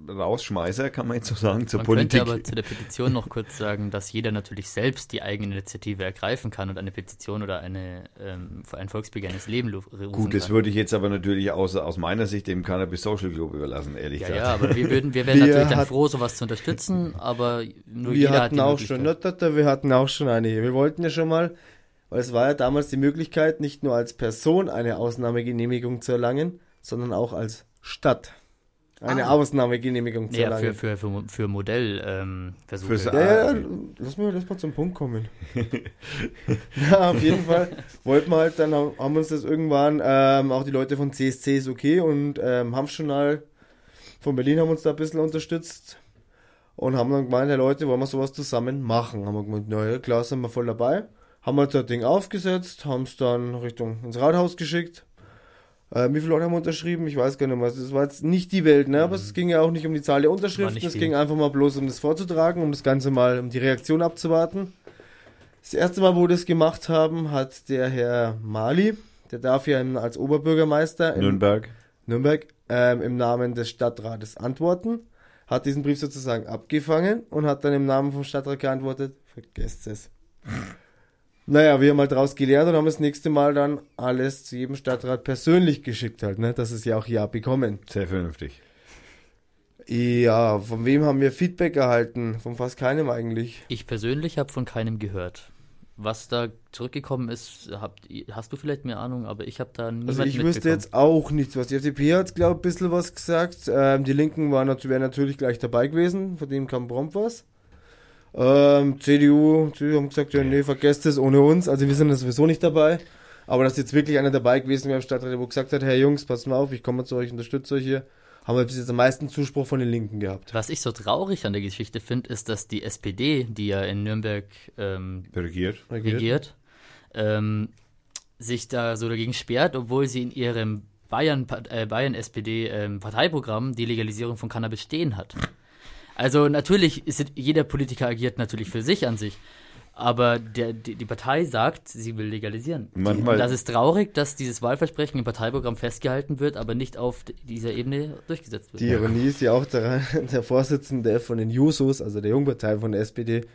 Rausschmeißer, kann man jetzt so sagen, zur man Politik. könnte aber zu der Petition noch kurz sagen, dass jeder natürlich selbst die eigene Initiative ergreifen kann und eine Petition oder eine, ähm, ein Volksbegehren ins Leben rufen Gut, das kann. würde ich jetzt aber natürlich aus, aus meiner Sicht dem Cannabis Social Club überlassen, ehrlich Ja, gesagt. ja, aber wir, würden, wir wären Wir natürlich dann hat- froh, sowas zu unterstützen, aber nur wir jeder hat hatten die auch schon, wir hatten auch schon eine. Wir wollten ja schon mal, weil es war ja damals die Möglichkeit, nicht nur als Person eine Ausnahmegenehmigung zu erlangen, sondern auch als Stadt eine Ah. Ausnahmegenehmigung zu Ja, erlangen. für, für, für, für Modellversuche. Ähm, Ja, ja, Ah, lass mal, lass mal zum Punkt kommen. ja, auf jeden Fall wollten wir halt, dann haben uns das irgendwann, ähm, auch die Leute von CSC ist okay und ähm, Hanfjournal von Berlin haben uns da ein bisschen unterstützt und haben dann gemeint, ja Leute, wollen wir sowas zusammen machen? Haben wir gemeint, na ja, klar, sind wir voll dabei. Haben halt das Ding aufgesetzt, haben es dann Richtung ins Rathaus geschickt. Äh, wie viele Leute haben unterschrieben? Ich weiß gar nicht mehr. Das war jetzt nicht die Welt, ne? Aber es ging ja auch nicht um die Zahl der Unterschriften. Es ging einfach mal bloß um das vorzutragen, um das Ganze mal, um die Reaktion abzuwarten. Das erste Mal, wo wir das gemacht haben, hat der Herr Mali, der darf ja als Oberbürgermeister in Nürnberg. Nürnberg ähm, im Namen des Stadtrates antworten, hat diesen Brief sozusagen abgefangen und hat dann im Namen vom Stadtrat geantwortet, vergesst es. Naja, wir haben halt daraus gelernt und haben das nächste Mal dann alles zu jedem Stadtrat persönlich geschickt halt, ne, dass es ja auch ja bekommen. Sehr vernünftig. Ja, von wem haben wir Feedback erhalten? Von fast keinem eigentlich. Ich persönlich habe von keinem gehört. Was da zurückgekommen ist, habt, hast du vielleicht mehr Ahnung, aber ich habe da niemand Also ich wüsste jetzt auch nichts, was die FDP hat, glaube ich, ein bisschen was gesagt. Ähm, die Linken waren wären natürlich gleich dabei gewesen, von dem kam prompt was. Ähm, CDU, die haben gesagt, ja, nee, vergesst es ohne uns, also wir sind da sowieso nicht dabei. Aber dass jetzt wirklich einer dabei gewesen wäre im Stadtrat, der wo gesagt hat, Herr Jungs, passt mal auf, ich komme zu euch, unterstütze euch hier, haben wir bis jetzt am meisten Zuspruch von den Linken gehabt. Was ich so traurig an der Geschichte finde, ist, dass die SPD, die ja in Nürnberg ähm, Regiert. regiert, ähm, sich da so dagegen sperrt, obwohl sie in ihrem Bayern, äh, Bayern SPD ähm, Parteiprogramm die Legalisierung von Cannabis stehen hat. Also natürlich ist jeder Politiker agiert natürlich für sich an sich, aber der, die, die Partei sagt, sie will legalisieren. Manchmal- das ist traurig, dass dieses Wahlversprechen im Parteiprogramm festgehalten wird, aber nicht auf dieser Ebene durchgesetzt wird. Die Ironie ist ja auch daran, der Vorsitzende von den Jusos, also der Jungpartei von der SPD,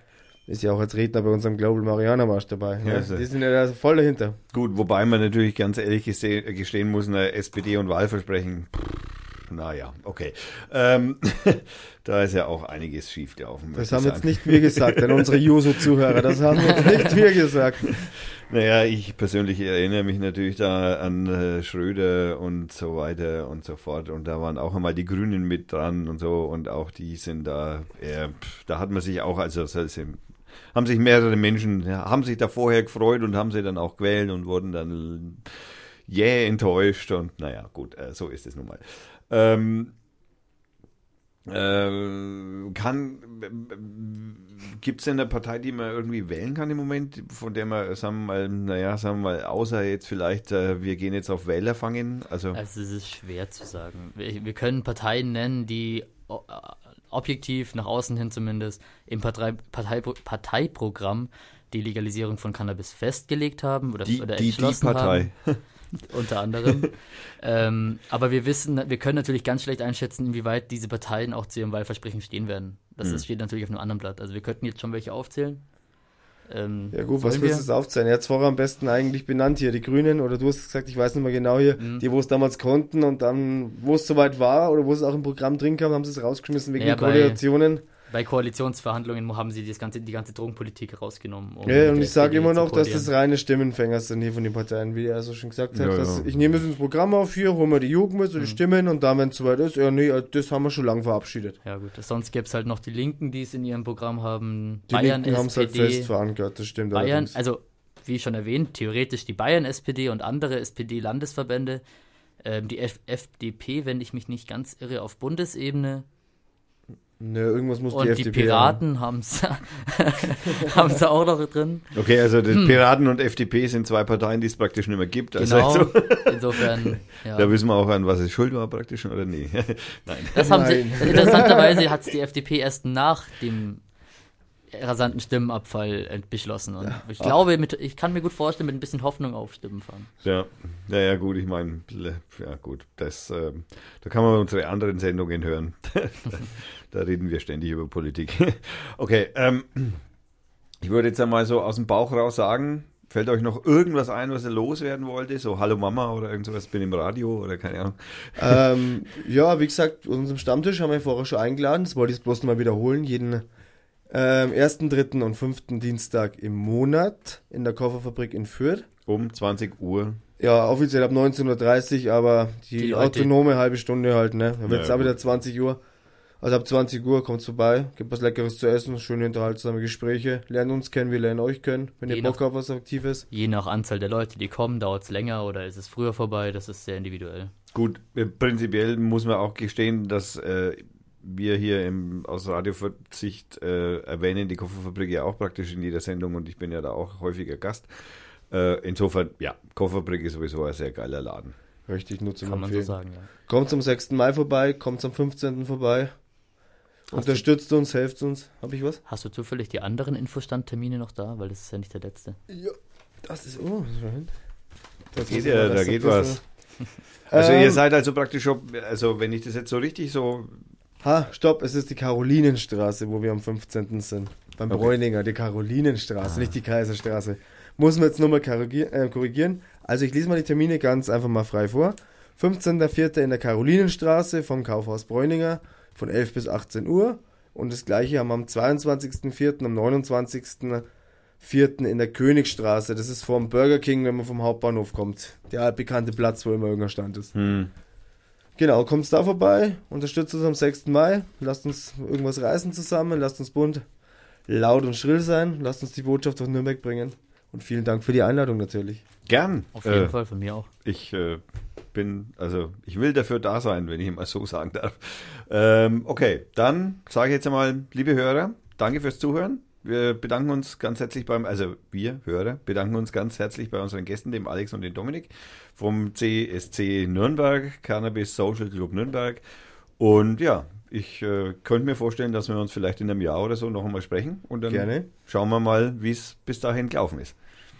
ist ja auch als Redner bei unserem Global Mariana Marsch dabei. Ja, Ne? Die sind ja da voll dahinter. Gut, wobei man natürlich ganz ehrlich geste gestehen muss, eine SPD und Wahlversprechen, pff, naja, okay. Ähm, da ist ja auch einiges schief gelaufen. Das haben jetzt nicht wir gesagt, denn unsere Juso-Zuhörer, das haben jetzt nicht wir gesagt. Naja, ich persönlich erinnere mich natürlich da an äh, Schröder und so weiter und so fort. Und da waren auch einmal die Grünen mit dran und so. Und auch die sind da, pff, da hat man sich auch, also das heißt, haben sich mehrere Menschen, haben sich da vorher gefreut und haben sie dann auch gewählt und wurden dann jäh enttäuscht. Und naja, gut, äh, so ist es nun mal. Ähm, äh, kann, gibt es denn eine Partei, die man irgendwie wählen kann im Moment, von der man, sagen wir mal, naja, sagen wir mal, außer jetzt vielleicht, äh, wir gehen jetzt auf Wähler fangen? Also, also es ist schwer zu sagen. Wir, wir können Parteien nennen, die objektiv, nach außen hin zumindest, im Partei, Partei, Parteiprogramm die Legalisierung von Cannabis festgelegt haben oder, die, oder die, die Partei. haben. unter anderem. ähm, aber wir wissen, wir können natürlich ganz schlecht einschätzen, inwieweit diese Parteien auch zu ihrem Wahlversprechen stehen werden. Das mhm. steht natürlich auf einem anderen Blatt. Also wir könnten jetzt schon welche aufzählen. Ähm, ja gut, was willst du aufzählen? Er hat es vorher am besten eigentlich benannt hier, die Grünen, oder du hast gesagt, ich weiß nicht mehr genau hier, mhm. die, wo es damals konnten und dann, wo es soweit war oder wo es auch im Programm drin kam, haben sie es rausgeschmissen wegen ja, der Koalitionen bei Koalitionsverhandlungen haben sie das ganze, die ganze Drogenpolitik rausgenommen. Um ja, und ich sage immer noch, dass das reine Stimmenfänger sind hier von den Parteien, wie er so schon gesagt hat. Ja, ja. Ich nehme es ins Programm auf hier, holen wir die Jugend mit, so die mhm. Stimmen und dann, wenn es soweit ist, ja, nee, das haben wir schon lange verabschiedet. Ja, gut. Sonst gäbe es halt noch die Linken, die es in ihrem Programm haben. Die Bayern Linken haben es halt fest verankert, das stimmt. Bayern, allerdings. also wie schon erwähnt, theoretisch die Bayern-SPD und andere SPD-Landesverbände. Ähm, die F FDP, wenn ich mich nicht ganz irre, auf Bundesebene Nö, irgendwas muss und die FDP die Piraten haben es auch noch drin. Okay, also hm. Piraten und FDP sind zwei Parteien, die es praktisch nicht mehr gibt. Also genau, also, insofern. Ja. Da wissen wir auch an, was es schuld war praktisch, oder nee? Nein. Das haben Nein. Sie, interessanterweise hat es die FDP erst nach dem rasanten Stimmenabfall beschlossen. Und ja. ich glaube, mit, ich kann mir gut vorstellen, mit ein bisschen Hoffnung auf Stimmen fahren. Ja, ja, ja gut, ich meine, ja gut, das, äh, da kann man unsere anderen Sendungen hören. Da reden wir ständig über Politik. okay, ähm, ich würde jetzt einmal so aus dem Bauch raus sagen, Fällt euch noch irgendwas ein, was ihr loswerden wollte? So Hallo Mama oder irgend sowas, bin im Radio oder keine Ahnung. Ähm, ja, wie gesagt, unserem Stammtisch haben wir vorher schon eingeladen. Das wollte ich bloß mal wiederholen. Jeden ähm, ersten, dritten und fünften Dienstag im Monat in der Kofferfabrik in Fürth. Um 20 Uhr. Ja, offiziell ab 19.30 Uhr, aber die, die autonome halbe Stunde halt, ne? Dann wird es ja, auch wieder 20 Uhr. Also ab 20 Uhr kommt vorbei, gibt was Leckeres zu essen, schöne unterhaltsame Gespräche, lernen uns kennen, wir lernen euch kennen, wenn je ihr Bock nach, auf was Aktives. Je nach Anzahl der Leute, die kommen, dauert es länger oder ist es früher vorbei, das ist sehr individuell. Gut, äh, prinzipiell muss man auch gestehen, dass äh, wir hier im, aus Radioverzicht äh, erwähnen die Kofferfabrik ja auch praktisch in jeder Sendung und ich bin ja da auch häufiger Gast. Äh, insofern, ja, Kofferfabrik ist sowieso ein sehr geiler Laden. Richtig, nur zum Kann man so sagen, ja. Kommt zum 6. Mai vorbei, kommt zum 15. vorbei. Hast Unterstützt du, uns, helft uns. Habe ich was? Hast du zufällig die anderen Infostandtermine noch da? Weil das ist ja nicht der letzte. Ja, das ist. Oh, das geht ja, da geht was. Also ihr ähm, seid also praktisch schon, also wenn ich das jetzt so richtig so Ha, stopp, es ist die Karolinenstraße, wo wir am 15. sind. Beim okay. Bräuninger, die Karolinenstraße, ah. nicht die Kaiserstraße. Muss man jetzt nochmal äh, korrigieren. Also ich lese mal die Termine ganz einfach mal frei vor. 15.04. in der Karolinenstraße vom Kaufhaus Bräuninger von 11 bis 18 Uhr. Und das gleiche haben wir am 22.04., am 29.04. in der Königstraße. Das ist vom Burger King, wenn man vom Hauptbahnhof kommt. Der bekannte Platz, wo immer irgendein Stand ist. Hm. Genau, kommt da vorbei, unterstützt uns am 6. Mai, lasst uns irgendwas reißen zusammen, lasst uns bunt, laut und schrill sein, lasst uns die Botschaft auf Nürnberg bringen. Und vielen Dank für die Einladung natürlich. Gern. Auf jeden äh, Fall, von mir auch. Ich äh, bin, also ich will dafür da sein, wenn ich mal so sagen darf. Ähm, okay, dann sage ich jetzt einmal, liebe Hörer, danke fürs Zuhören. Wir bedanken uns ganz herzlich beim, also wir Hörer, bedanken uns ganz herzlich bei unseren Gästen, dem Alex und dem Dominik vom CSC Nürnberg, Cannabis Social Club Nürnberg. Und ja, ich äh, könnte mir vorstellen, dass wir uns vielleicht in einem Jahr oder so noch einmal sprechen und dann Gerne. schauen wir mal, wie es bis dahin gelaufen ist.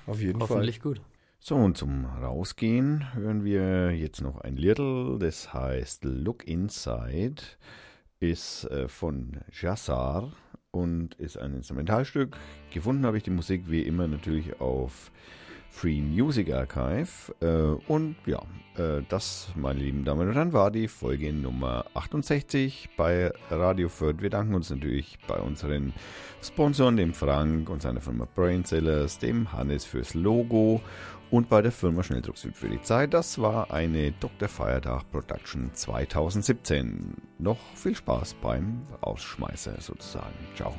Auf jeden Hoffentlich Fall. gut. So, und zum Rausgehen hören wir jetzt noch ein Little, das heißt Look Inside, ist äh, von Jassar und ist ein Instrumentalstück. Gefunden habe ich die Musik wie immer natürlich auf Free Music Archive. Äh, und ja, äh, das, meine lieben Damen und Herren, war die Folge Nummer 68 bei Radio Fürth. Wir danken uns natürlich bei unseren Sponsoren, dem Frank und seiner Firma Brainsellers, dem Hannes fürs Logo und bei der Firma Schnelldruck Süd für die Zeit. Das war eine Dr. Feiertag Production 2017. Noch viel Spaß beim Ausschmeißer sozusagen. Ciao.